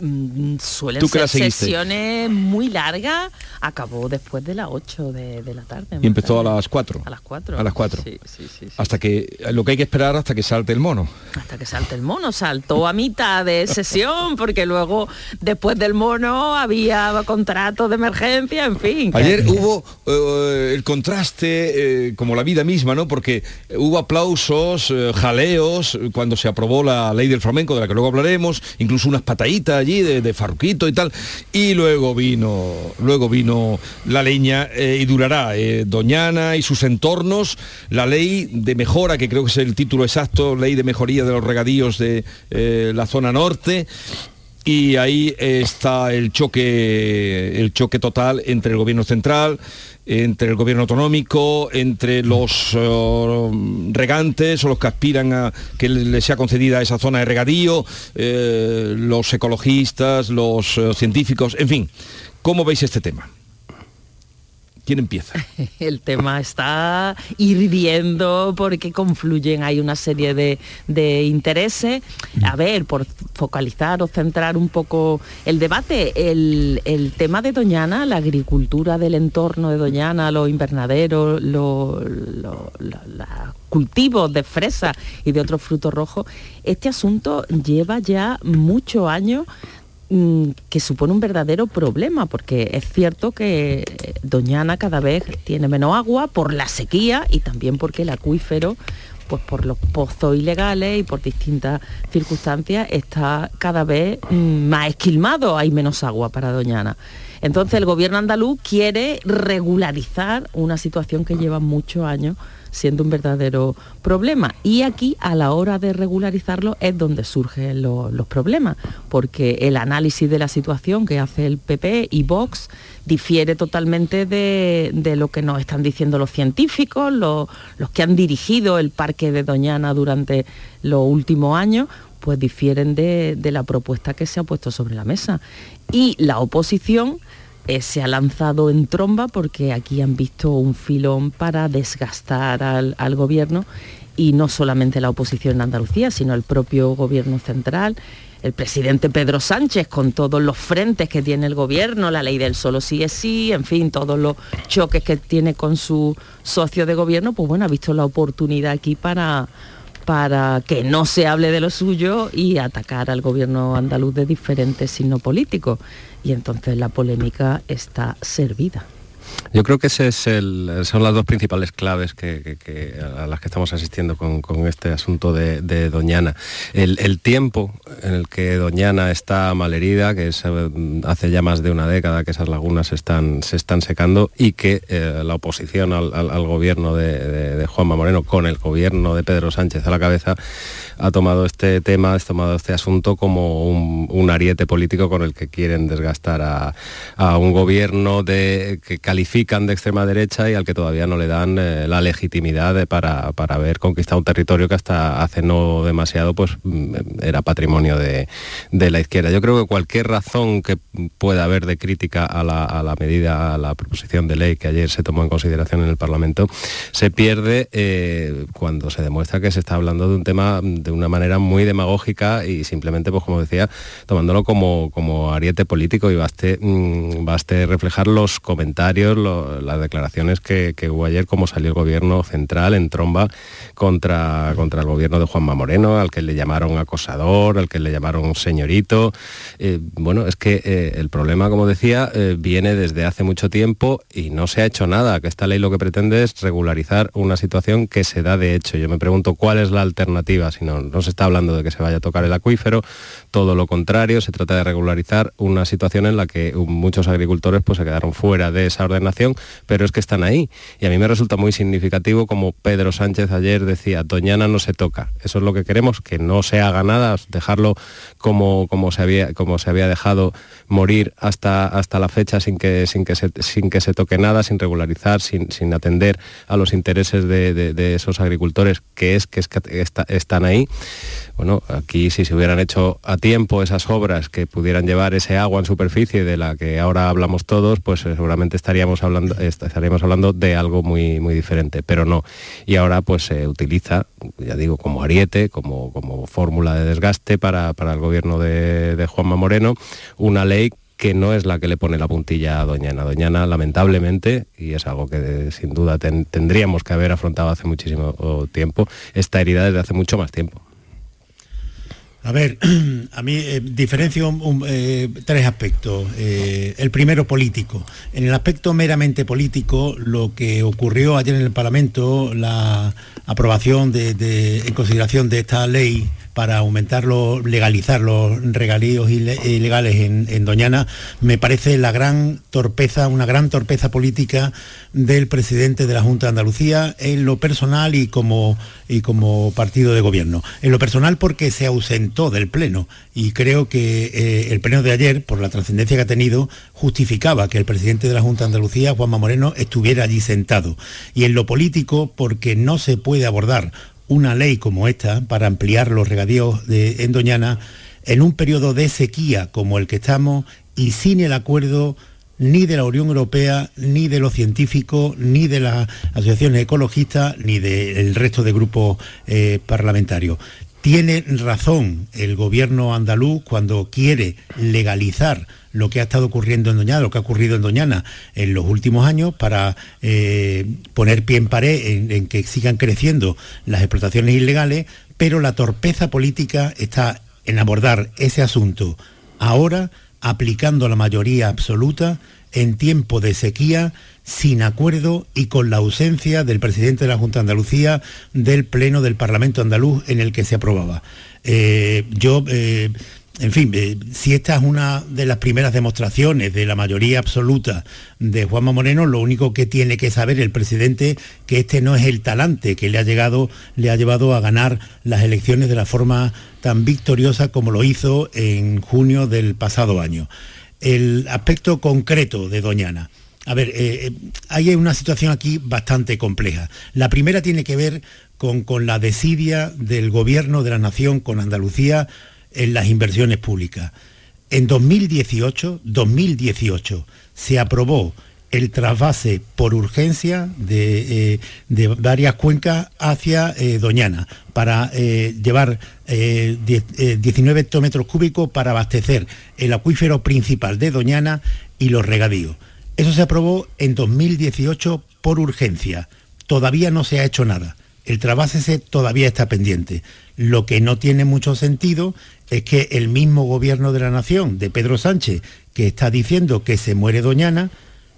Mm, Suelen ¿Tú que la ser sesiones muy largas. Acabó después de las 8 de, de la tarde. Y empezó a las 4. A las 4. A las 4. Sí, sí, sí. Hasta que, lo que hay que esperar hasta que salte el mono. Hasta que salte el mono. Saltó a mitad de sesión porque luego, después del mono, había contrato de emergencia, en fin. Ayer hubo eh, el contraste, eh, como la vida misma, ¿no? Porque hubo aplausos, eh, jaleos, cuando se aprobó la ley del flamenco, de la que luego hablaremos, incluso unas pataditas allí de, de Farruquito y tal. Y luego vino, luego vino la leña eh, y durará eh, Doñana y sus entornos, la ley de mejora, que creo que es el título exacto, ley de mejoría de los regadíos de eh, la zona norte y ahí está el choque el choque total entre el gobierno central entre el gobierno autonómico entre los eh, regantes o los que aspiran a que les sea concedida esa zona de regadío eh, los ecologistas los eh, científicos en fin. Cómo veis este tema ¿Quién empieza? El tema está hirviendo porque confluyen, hay una serie de, de intereses. A ver, por focalizar o centrar un poco el debate, el, el tema de Doñana, la agricultura del entorno de Doñana, los invernaderos, los, los- cultivos de fresa y de otros frutos rojos, este asunto lleva ya muchos años mm, que supone un verdadero problema, porque es cierto que Doñana cada vez tiene menos agua por la sequía y también porque el acuífero, pues por los pozos ilegales y por distintas circunstancias, está cada vez mm, más esquilmado, hay menos agua para Doñana. Entonces el gobierno andaluz quiere regularizar una situación que lleva muchos años siendo un verdadero problema. Y aquí, a la hora de regularizarlo, es donde surgen lo- los problemas, porque el análisis de la situación que hace el PP y Vox difiere totalmente de, de lo que nos están diciendo los científicos, los, los que han dirigido el parque de Doñana durante los últimos años, pues difieren de, de la propuesta que se ha puesto sobre la mesa. Y la oposición eh, se ha lanzado en tromba porque aquí han visto un filón para desgastar al, al gobierno y no solamente la oposición en Andalucía, sino el propio gobierno central, el presidente Pedro Sánchez con todos los frentes que tiene el gobierno, la ley del solo sí es sí, en fin, todos los choques que tiene con su socio de gobierno, pues bueno, ha visto la oportunidad aquí para para que no se hable de lo suyo y atacar al gobierno andaluz de diferentes signos políticos. Y entonces la polémica está servida. Yo creo que ese es el- son las dos principales claves que, a las que estamos asistiendo con, este asunto de, Doñana. El, tiempo en el que Doñana está malherida, que eh, hace ya más de una década que esas lagunas están, se están secando y que eh, la oposición al, gobierno de, de- de Juanma Moreno, con el gobierno de Pedro Sánchez a la cabeza, ha tomado este tema, ha tomado este asunto como un, ariete político con el que quieren desgastar a, un gobierno de, que de extrema derecha y al que todavía no le dan eh, la legitimidad de- para, para haber conquistado un territorio que hasta hace no demasiado pues mm, era patrimonio de, de la izquierda. Yo creo que cualquier razón que pueda haber de crítica a la, a la medida, a la proposición de ley que ayer se tomó en consideración en el Parlamento, se pierde eh, cuando se demuestra que se está hablando de un tema de una manera muy demagógica y simplemente, pues como decía, tomándolo como, como ariete político y baste, mm, baste reflejar los comentarios, las declaraciones que, hubo ayer, como salió el gobierno central en tromba contra, contra el gobierno de Juanma Moreno, al que le llamaron acosador, al que le llamaron señorito. Eh, bueno, es que eh, el problema, como decía, eh, viene desde hace mucho tiempo y no se ha hecho nada, que esta ley lo que pretende es regularizar una situación que se da de hecho. Yo me pregunto cuál es la alternativa, si no, no se está hablando de que se vaya a tocar el acuífero, todo lo contrario, se trata de regularizar una situación en la que muchos agricultores pues, se quedaron fuera de esa ordenación, pero es que están ahí. Y a mí me resulta muy significativo como Pedro Sánchez ayer decía, Doñana no se toca. Eso es lo que queremos, que no se haga nada, dejarlo como, como, se, había, como se había dejado morir hasta, hasta la fecha sin que, sin, que se, sin que se toque nada, sin regularizar, sin, sin atender a los intereses de, esos agricultores, que es que, es que está- están ahí. Bueno, aquí si se hubieran hecho a tiempo esas obras que pudieran llevar ese agua en superficie de la que ahora hablamos todos, pues eh, seguramente estaríamos hablando, est- estaríamos hablando de algo muy, muy diferente, pero no. Y ahora pues se utiliza, ya digo, como ariete, como, como fórmula de desgaste para, para el gobierno de, Juanma Moreno, una ley que no es la que le pone la puntilla a Doñana. Doñana, lamentablemente, y es algo que sin duda ten- tendríamos que haber afrontado hace muchísimo tiempo, esta herida desde hace mucho más tiempo. A ver, a mí eh, diferencio eh, tres aspectos. Eh, el primero político. En el aspecto meramente político, lo que ocurrió ayer en el Parlamento, la aprobación de- en consideración de esta ley para aumentar los, legalizar los regalíos ile- ilegales en, en Doñana, me parece la gran torpeza, una gran torpeza política del presidente de la Junta de Andalucía en lo personal y como, y como partido de gobierno. En lo personal porque se ausentó del Pleno y creo que eh, el Pleno de ayer, por la trascendencia que ha tenido, justificaba que el presidente de la Junta de Andalucía, Juanma Moreno, estuviera allí sentado. Y en lo político porque no se puede abordar una ley como esta para ampliar los regadíos de, en Doñana en un periodo de sequía como el que estamos y sin el acuerdo ni de la Unión Europea, ni de los científicos, ni de las asociaciones ecologistas, ni del resto de grupos eh, parlamentarios. Tiene razón el gobierno andaluz cuando quiere legalizar lo que ha estado ocurriendo en Doñana, lo que ha ocurrido en Doñana en los últimos años para eh, poner pie en pared en, que sigan creciendo las explotaciones ilegales, pero la torpeza política está en abordar ese asunto ahora aplicando la mayoría absoluta en tiempo de sequía, sin acuerdo y con la ausencia del presidente de la Junta de Andalucía del Pleno del Parlamento andaluz en el que se aprobaba. Eh, yo, eh, en fin, eh, si esta es una de las primeras demostraciones de la mayoría absoluta de Juanma Moreno, lo único que tiene que saber el presidente que este no es el talante que le ha llegado, le ha llevado a ganar las elecciones de la forma tan victoriosa como lo hizo en junio del pasado año. El aspecto concreto de Doñana. A ver, eh, hay una situación aquí bastante compleja. La primera tiene que ver con, con la desidia del gobierno de la nación con Andalucía en las inversiones públicas. En 2018, 2018 se aprobó el trasvase por urgencia de, eh, de varias cuencas hacia eh, Doñana para eh, llevar 19 hectómetros cúbicos para abastecer el acuífero principal de Doñana y los regadíos. Eso se aprobó en 2018 por urgencia. Todavía no se ha hecho nada. El trasvase ese todavía está pendiente. Lo que no tiene mucho sentido es que el mismo gobierno de la nación, de Pedro Sánchez, que está diciendo que se muere Doñana,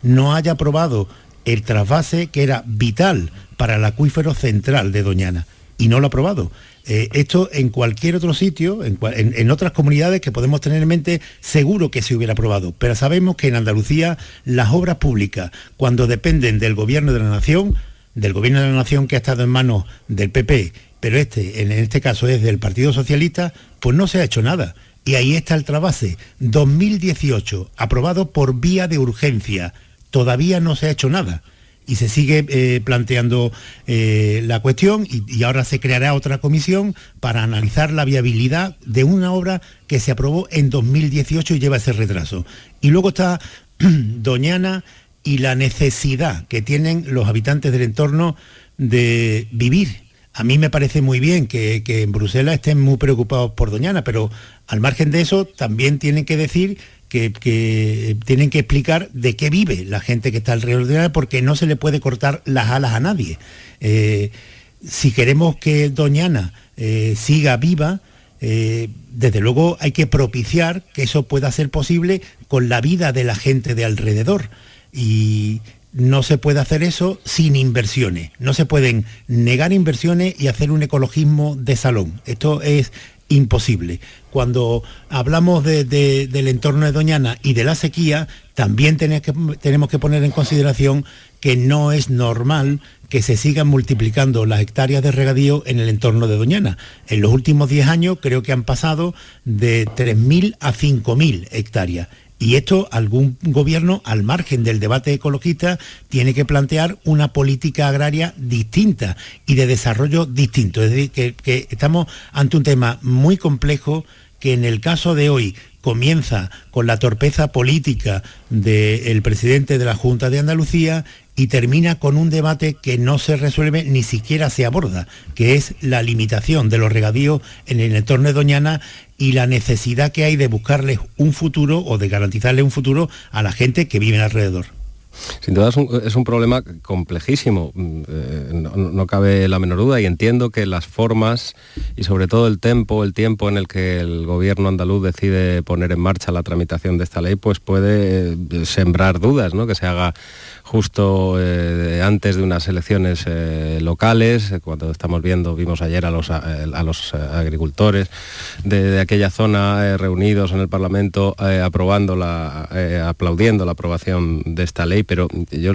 no haya aprobado el trasvase que era vital para el acuífero central de Doñana. Y no lo ha aprobado. Eh, esto en cualquier otro sitio, en, en, otras comunidades que podemos tener en mente, seguro que se hubiera aprobado. Pero sabemos que en Andalucía las obras públicas, cuando dependen del gobierno de la nación, del gobierno de la nación que ha estado en manos del PP, pero este, en este caso es del Partido Socialista, pues no se ha hecho nada. Y ahí está el trasvase 2018, aprobado por vía de urgencia. Todavía no se ha hecho nada y se sigue eh, planteando eh, la cuestión y, y, ahora se creará otra comisión para analizar la viabilidad de una obra que se aprobó en 2018 y lleva ese retraso. Y luego está Doñana y la necesidad que tienen los habitantes del entorno de vivir. A mí me parece muy bien que, que en Bruselas estén muy preocupados por Doñana, pero al margen de eso también tienen que decir que, que, tienen que explicar de qué vive la gente que está alrededor de Doñana, porque no se le puede cortar las alas a nadie. Eh, si queremos que Doñana eh, siga viva, eh, desde luego hay que propiciar que eso pueda ser posible con la vida de la gente de alrededor. Y no se puede hacer eso sin inversiones. No se pueden negar inversiones y hacer un ecologismo de salón. Esto es imposible. Cuando hablamos de, de, del entorno de Doñana y de la sequía, también que, tenemos que poner en consideración que no es normal que se sigan multiplicando las hectáreas de regadío en el entorno de Doñana. En los últimos 10 años creo que han pasado de 3.000 a 5.000 hectáreas. Y esto algún gobierno, al margen del debate ecologista, tiene que plantear una política agraria distinta y de desarrollo distinto. Es decir, que, estamos ante un tema muy complejo que en el caso de hoy comienza con la torpeza política del presidente de la Junta de Andalucía y termina con un debate que no se resuelve ni siquiera se aborda, que es la limitación de los regadíos en el entorno de Doñana y la necesidad que hay de buscarles un futuro o de garantizarle un futuro a la gente que vive alrededor. Sin duda es un, problema complejísimo, eh, no, cabe la menor duda y entiendo que las formas y sobre todo el tiempo, el tiempo en el que el gobierno andaluz decide poner en marcha la tramitación de esta ley, pues puede eh, sembrar dudas, ¿no? que se haga justo eh, antes de unas elecciones locales, cuando estamos viendo, vimos ayer a los, a, los agricultores de, de, aquella zona reunidos en el Parlamento aprobando la, aplaudiendo la aprobación de esta ley, pero yo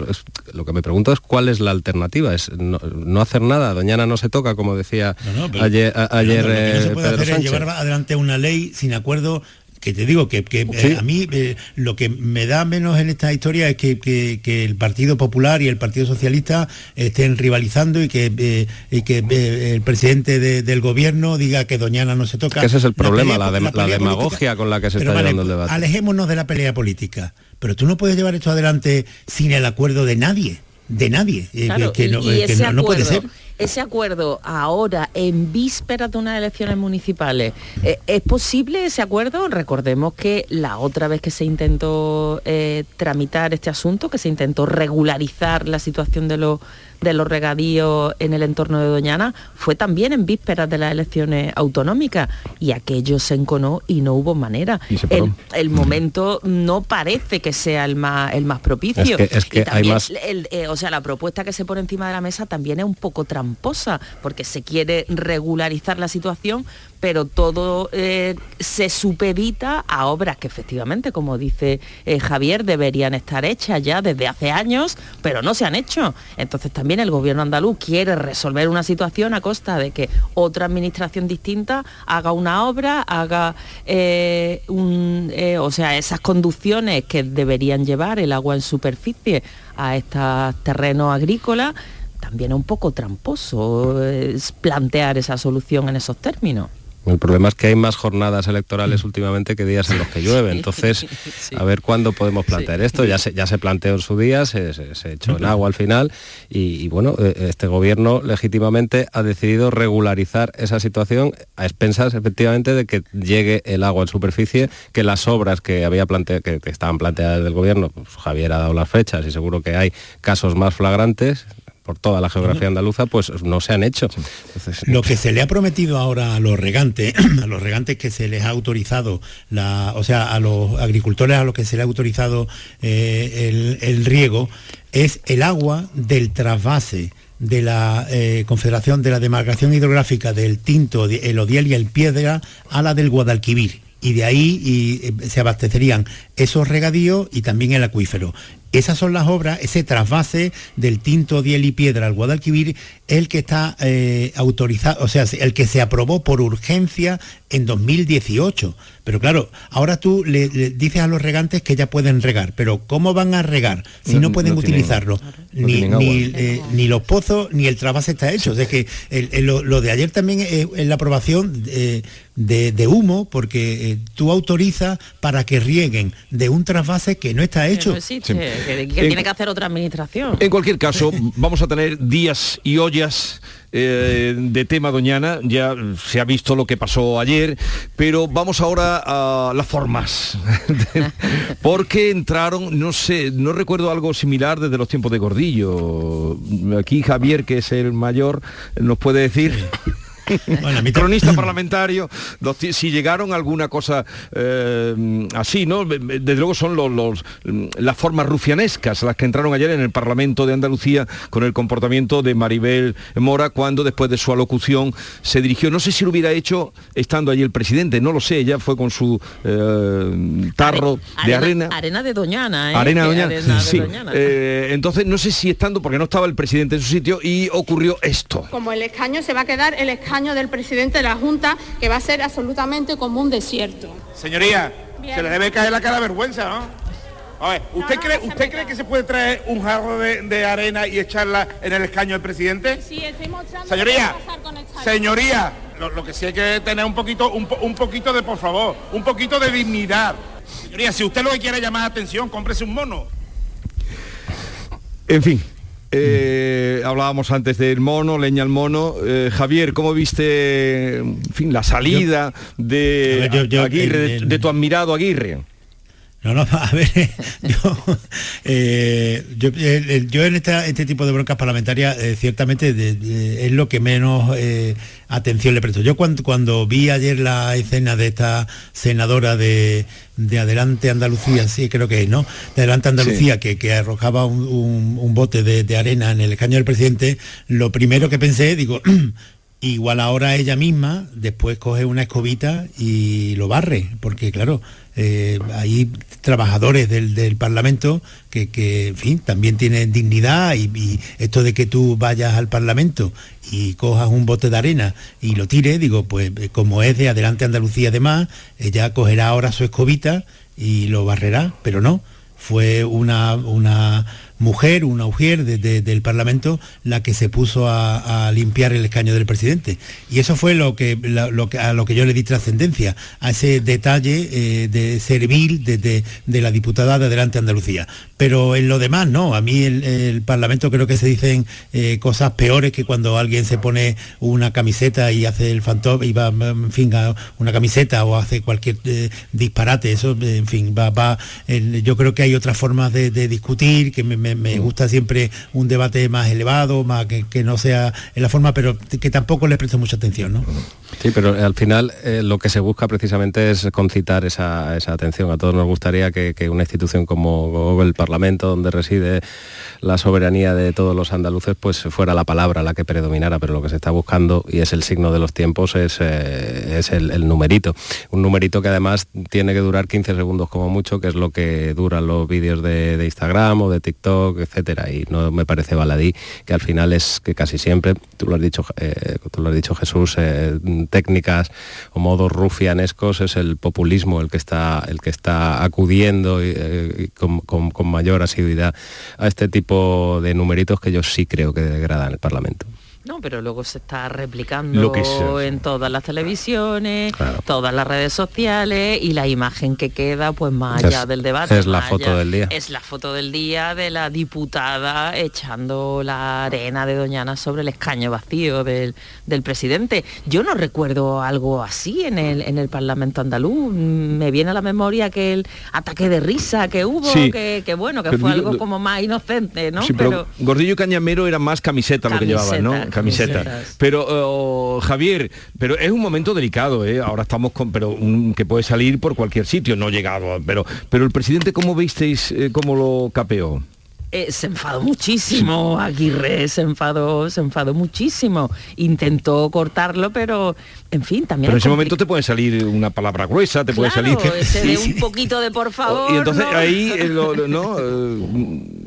lo que me pregunto es cuál es la alternativa, es no, no hacer nada, Doñana no se toca, como decía no, no, pero, ayer, a, ayer se puede Pedro hacer Sánchez. es llevar adelante una ley sin acuerdo que te digo que, que sí. eh, a mí eh, lo que me da menos en esta historia es que, que, que, el Partido Popular y el Partido Socialista estén rivalizando y que, eh, y que eh, el presidente de, del gobierno diga que Doñana no se toca. Ese es el problema, la, pelea, la, de, la, la demagogia política. con la que se Pero está vale, llevando el debate. Alejémonos de la pelea política. Pero tú no puedes llevar esto adelante sin el acuerdo de nadie, de nadie, eh, Claro, que, no, eh, que ese no- no puede ser. acuerdo- Ese acuerdo ahora, en vísperas de unas elecciones municipales, eh, ¿es posible ese acuerdo? Recordemos que la otra vez que se intentó eh, tramitar este asunto, que se intentó regularizar la situación de los de los regadíos en el entorno de Doñana fue también en vísperas de las elecciones autonómicas y aquello se enconó y no hubo manera. El, el momento no parece que sea el más el más propicio. Es que- es Y que hay también más- el- eh, o sea, la propuesta que se pone encima de la mesa también es un poco tramposa, porque se quiere regularizar la situación, pero todo eh, se supedita a obras que efectivamente, como dice eh, Javier, deberían estar hechas ya desde hace años, pero no se han hecho. Entonces también el gobierno andaluz quiere resolver una situación a costa de que otra administración distinta haga una obra, haga eh, un, o sea, esas conducciones que deberían llevar el agua en superficie a estos terrenos agrícolas, también es un poco tramposo plantear esa solución en esos términos. El problema es que hay más jornadas electorales últimamente que días en los que llueve. Entonces, a ver cuándo podemos plantear esto. Ya se, ya se planteó en su día, se, se- se echó en agua al final y, y, bueno, eh, este gobierno legítimamente ha decidido regularizar esa situación a expensas efectivamente de que llegue el agua en superficie, que las obras que había plante que, que estaban planteadas del gobierno, pues Javier ha dado las fechas y seguro que hay casos más flagrantes por toda la geografía andaluza, pues no se han hecho. Entonces, Lo que se le ha prometido ahora a los regantes, a los regantes que se les ha autorizado, la, o sea, a los agricultores a los que se les ha autorizado eh, el, el riego, es el agua del trasvase de la eh, Confederación de la Demarcación Hidrográfica del Tinto, el Odiel y el Piedra a la del Guadalquivir. Y de ahí y, eh, se abastecerían esos regadíos y también el acuífero. Esas son las obras, ese trasvase del Tinto, Diel y Piedra al Guadalquivir, el que está eh, autorizado, o sea, el que se aprobó por urgencia en 2018. Pero claro, ahora tú le, le dices a los regantes que ya pueden regar, pero ¿cómo van a regar si no, No- pueden no tienen- utilizarlo? no ni, tienen ni, agua. eh, ni los pozos ni el trasvase está hecho. O sea que el- el- lo, lo de ayer también es, es la aprobación eh, de, de humo, porque eh, tú autorizas para que rieguen de un trasvase que no está Que hecho. no existe, que, que En- tiene que hacer otra administración. En cualquier caso, vamos a tener días y ollas eh, de tema Doñana, ya se ha visto lo que pasó ayer, pero vamos ahora a las formas, porque entraron, no sé, no recuerdo algo similar desde los tiempos de Gordillo. Aquí Javier, que es el mayor, nos puede decir... cronista parlamentario, los ti- si llegaron a alguna cosa eh, así, ¿no? Desde luego son los, los, mm, las formas rufianescas las que entraron ayer en el Parlamento de Andalucía con el comportamiento de Maribel Mora cuando después de su alocución se dirigió, no sé si lo hubiera hecho estando allí el presidente, no lo sé, ella fue con su eh, tarro de arena. Arena de Doñana, ¿eh? Arena Doñana. arena de Sí. Doñana. Eh, entonces no sé si estando, porque no estaba el presidente en su sitio, y ocurrió esto. Como el escaño se va a quedar el escaño del presidente de la Junta, que va a ser absolutamente como un desierto. Señoría, Bien. se le debe caer la cara de vergüenza, ¿no? A ver, ¿usted, cree, ¿usted cree que se puede traer un jarro de, de arena y echarla en el escaño del presidente? Sí, estoy mostrando Señoría, qué va a pasar con esta- Señoría, lo, lo que sí hay que tener un poquito, un, un poquito de, por favor, un poquito de dignidad. Señoría, si usted lo que quiere es llamar la atención, cómprese un mono. En fin. Eh, hablábamos antes del mono, leña al mono. Eh, Javier, ¿cómo viste en fin, la salida de yo- yo- Aguirre, de tu admirado Aguirre? No, no, a ver, yo, eh, yo, eh, eh, yo en esta- este tipo de broncas parlamentarias eh, ciertamente de- de- es lo que menos atención le presto. Yo cuando, cuando vi ayer la escena de esta senadora de, de Adelante Andalucía, sí creo que es, ¿no? De Adelante Andalucía, que, que arrojaba un, un- un bote de, de arena en el escaño del presidente, lo primero que pensé, digo, igual ahora ella misma después coge una escobita y lo barre, porque claro, eh, hay trabajadores del, del Parlamento que, que, en fin, también tienen dignidad y, y esto de que tú vayas al Parlamento y cojas un bote de arena y lo tires, digo, pues eh, como es de Adelante Andalucía además, ella cogerá ahora su escobita y lo barrerá, pero no, fue una, una mujer, una mujer del Parlamento, la que se puso a, limpiar el escaño del presidente. Y eso fue lo que, lo que a lo que yo le di trascendencia, a ese detalle eh, de servil de, la diputada de Adelante Andalucía. Pero en lo demás, no. A mí el, Parlamento creo que se dicen eh, cosas peores que cuando alguien se pone una camiseta y hace el fantón y va, en fin, a una camiseta o hace cualquier eh, disparate. Eso, en fin, va, va yo creo que hay otras formas de, discutir, que me, mm. gusta siempre un debate más elevado, más que, no sea en la forma, pero que tampoco le presto mucha atención, ¿no? Sí, pero al final eh, lo que se busca precisamente es concitar esa, atención. A todos nos gustaría que, una institución como el Parlamento, donde reside la soberanía de todos los andaluces, pues fuera la palabra la que predominara, pero lo que se está buscando, y es el signo de los tiempos, es, eh, es el, numerito. Un numerito que además tiene que durar 15 segundos como mucho, que es lo que duran los vídeos de, Instagram o de TikTok, etcétera. Y no me parece baladí, que al final es que casi siempre, tú lo has dicho, eh, tú lo has dicho Jesús, técnicas o modos rufianescos es el populismo el que está, el que está acudiendo eh, con, mayor asiduidad a este tipo de numeritos que yo sí creo que degradan el Parlamento. No, pero luego se está replicando en todas las televisiones, todas las redes sociales y la imagen que queda, pues más allá del debate. Es la foto del día. Es la foto del día de la diputada echando la arena de Doñana sobre el escaño vacío del, presidente. Yo no recuerdo algo así en el, en el Parlamento andaluz. Me viene a la memoria aquel ataque de risa que hubo, que, bueno, que fue algo como más inocente, ¿no? pero, Gordillo Cañamero era más camiseta, lo que llevaba, ¿no? Camiseta. Pero oh, Javier, pero es un momento delicado, ¿eh? Ahora estamos con, pero que puede salir por cualquier sitio, no llegado, pero, pero el presidente, ¿cómo visteis eh, cómo lo capeó? Eh, se enfadó muchísimo, Aguirre se enfadó, se enfadó muchísimo. Intentó cortarlo, pero en fin, también. Pero en ese momento te puede salir una palabra gruesa, te puede salir. Que... un poquito de por favor. Y entonces ahí, ¿no?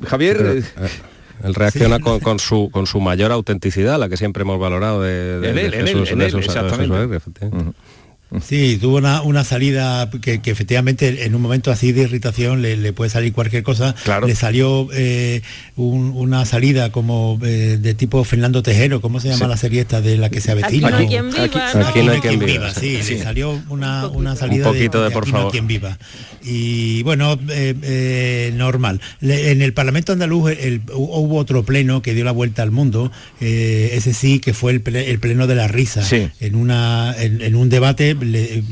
Javier. Él reacciona con, su, con su mayor autenticidad, la que siempre hemos valorado de, Sí, tuvo una, salida que, efectivamente en un momento así de irritación le, puede salir cualquier cosa. Claro. Le salió eh, una salida como eh, de tipo Fernando Tejero, ¿cómo se llama la serie esta de la que se avecina? Aquí no hay quien viva. Aquí, no hay quien viva, sí, le salió una, salida un poquito de, por favor. quien viva. Y bueno, eh, normal. en el Parlamento andaluz hubo otro pleno que dio la vuelta al mundo, ese sí que fue el, pleno de la risa, en, una, en un debate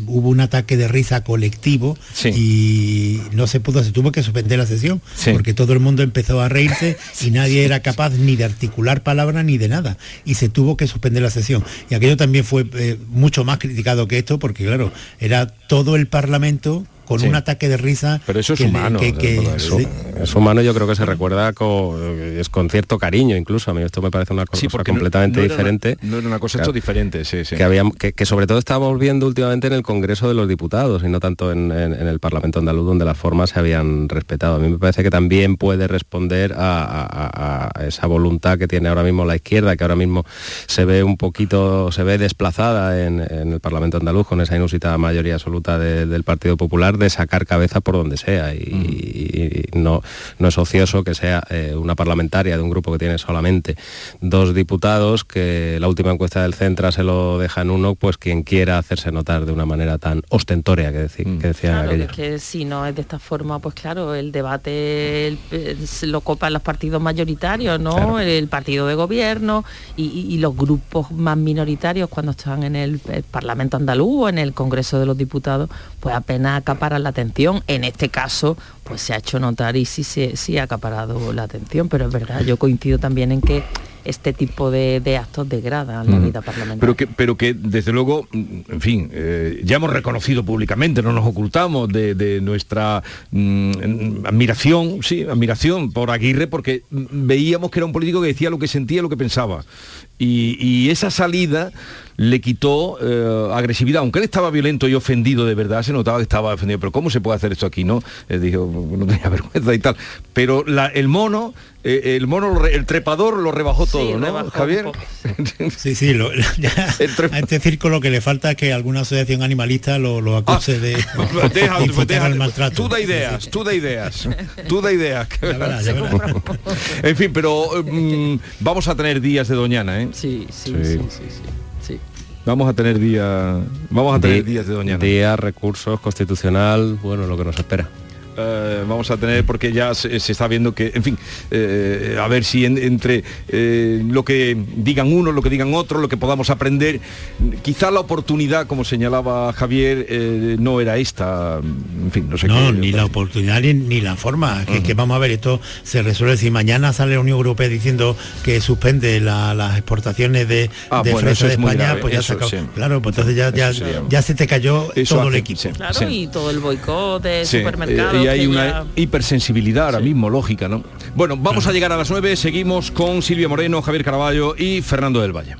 hubo un ataque de risa colectivo y no se pudo, se tuvo que suspender la sesión porque todo el mundo empezó a reírse y nadie era capaz ni de articular palabra ni de nada y se tuvo que suspender la sesión. Y aquello también fue eh, mucho más criticado que esto porque claro, era todo el Parlamento con un ataque de risa. Pero eso es humano. Es humano, yo creo que se recuerda con, es con cierto cariño incluso. A mí esto me parece una cosa completamente diferente. no era una cosa esto diferente, sí, Que, habíamos, que, sobre todo estábamos viendo últimamente en el Congreso de los Diputados y no tanto en, el Parlamento andaluz donde las formas se habían respetado. A mí me parece que también puede responder a, esa voluntad que tiene ahora mismo la izquierda, que ahora mismo se ve un poquito, se ve desplazada en, el Parlamento andaluz con esa inusitada mayoría absoluta del Partido Popular de sacar cabeza por donde sea. Y, no, no es ocioso que sea eh, una parlamentaria de un grupo que tiene solamente dos diputados, que la última encuesta del Centra se lo deja en uno, pues quien quiera hacerse notar de una manera tan ostentoria que, decir, que decía claro, Es que si no es de esta forma, pues claro, el debate lo copan los partidos mayoritarios, ¿no? El, partido de gobierno y, los grupos más minoritarios cuando están en el, el Parlamento andaluz o en el Congreso de los Diputados, pues apenas acaparan la atención. En este caso, pues se ha hecho notar y sí, sí, sí ha acaparado la atención, pero es verdad, yo coincido también en que este tipo de, actos degradan la vida parlamentaria. Pero que, pero que desde luego, en fin, eh, ya hemos reconocido públicamente, no nos ocultamos de, nuestra mm, admiración, sí, admiración por Aguirre, porque veíamos que era un político que decía lo que sentía, lo que pensaba. Y, esa salida le quitó eh, agresividad, aunque él estaba violento y ofendido de verdad, se notaba que estaba ofendido, pero ¿cómo se puede hacer esto aquí? No, Eh, dijo, no tenía vergüenza y tal. Pero la- el mono, eh, el mono, el trepador lo rebajó todo, ¿no, Javier? Sí, sí, lo- ya a este circo lo que le falta es que alguna asociación animalista lo, lo acuse de, Ah, Deja, de incitar deja- al maltrato. tú da ideas, tú da ideas, tú da ideas. verás, ya verás. en fin, pero mm, vamos a tener días de Doñana, ¿eh? Sí, sí, Sí. sí, sí, sí. Vamos a tener días, vamos a tener días de Doñana. Día, recursos, constitucional, bueno, lo que nos espera. Eh, vamos a tener porque ya se, se está viendo que, en fin, eh, a ver si en- entre eh, lo que digan uno, lo que digan otro, lo que podamos aprender, quizá la oportunidad, como señalaba Javier, eh, no era esta, en fin, no sé No, qué. ni la oportunidad ni, ni la forma. Que, que vamos a ver, esto se resuelve. Si mañana sale la Unión Europea diciendo que suspende la- las exportaciones de, Ah, de bueno, fresa de es España, grave, pues ya se acabó. sí. Claro, pues entonces ya, ya, se te cayó Eso todo el equipo. sí, Claro, sí. y todo el boicot de Sí, supermercados. Y hay una ya- hipersensibilidad ahora mismo, lógica, ¿no? Bueno, vamos a llegar a las 9, seguimos con Silvia Moreno, Javier Caraballo y Fernando del Valle.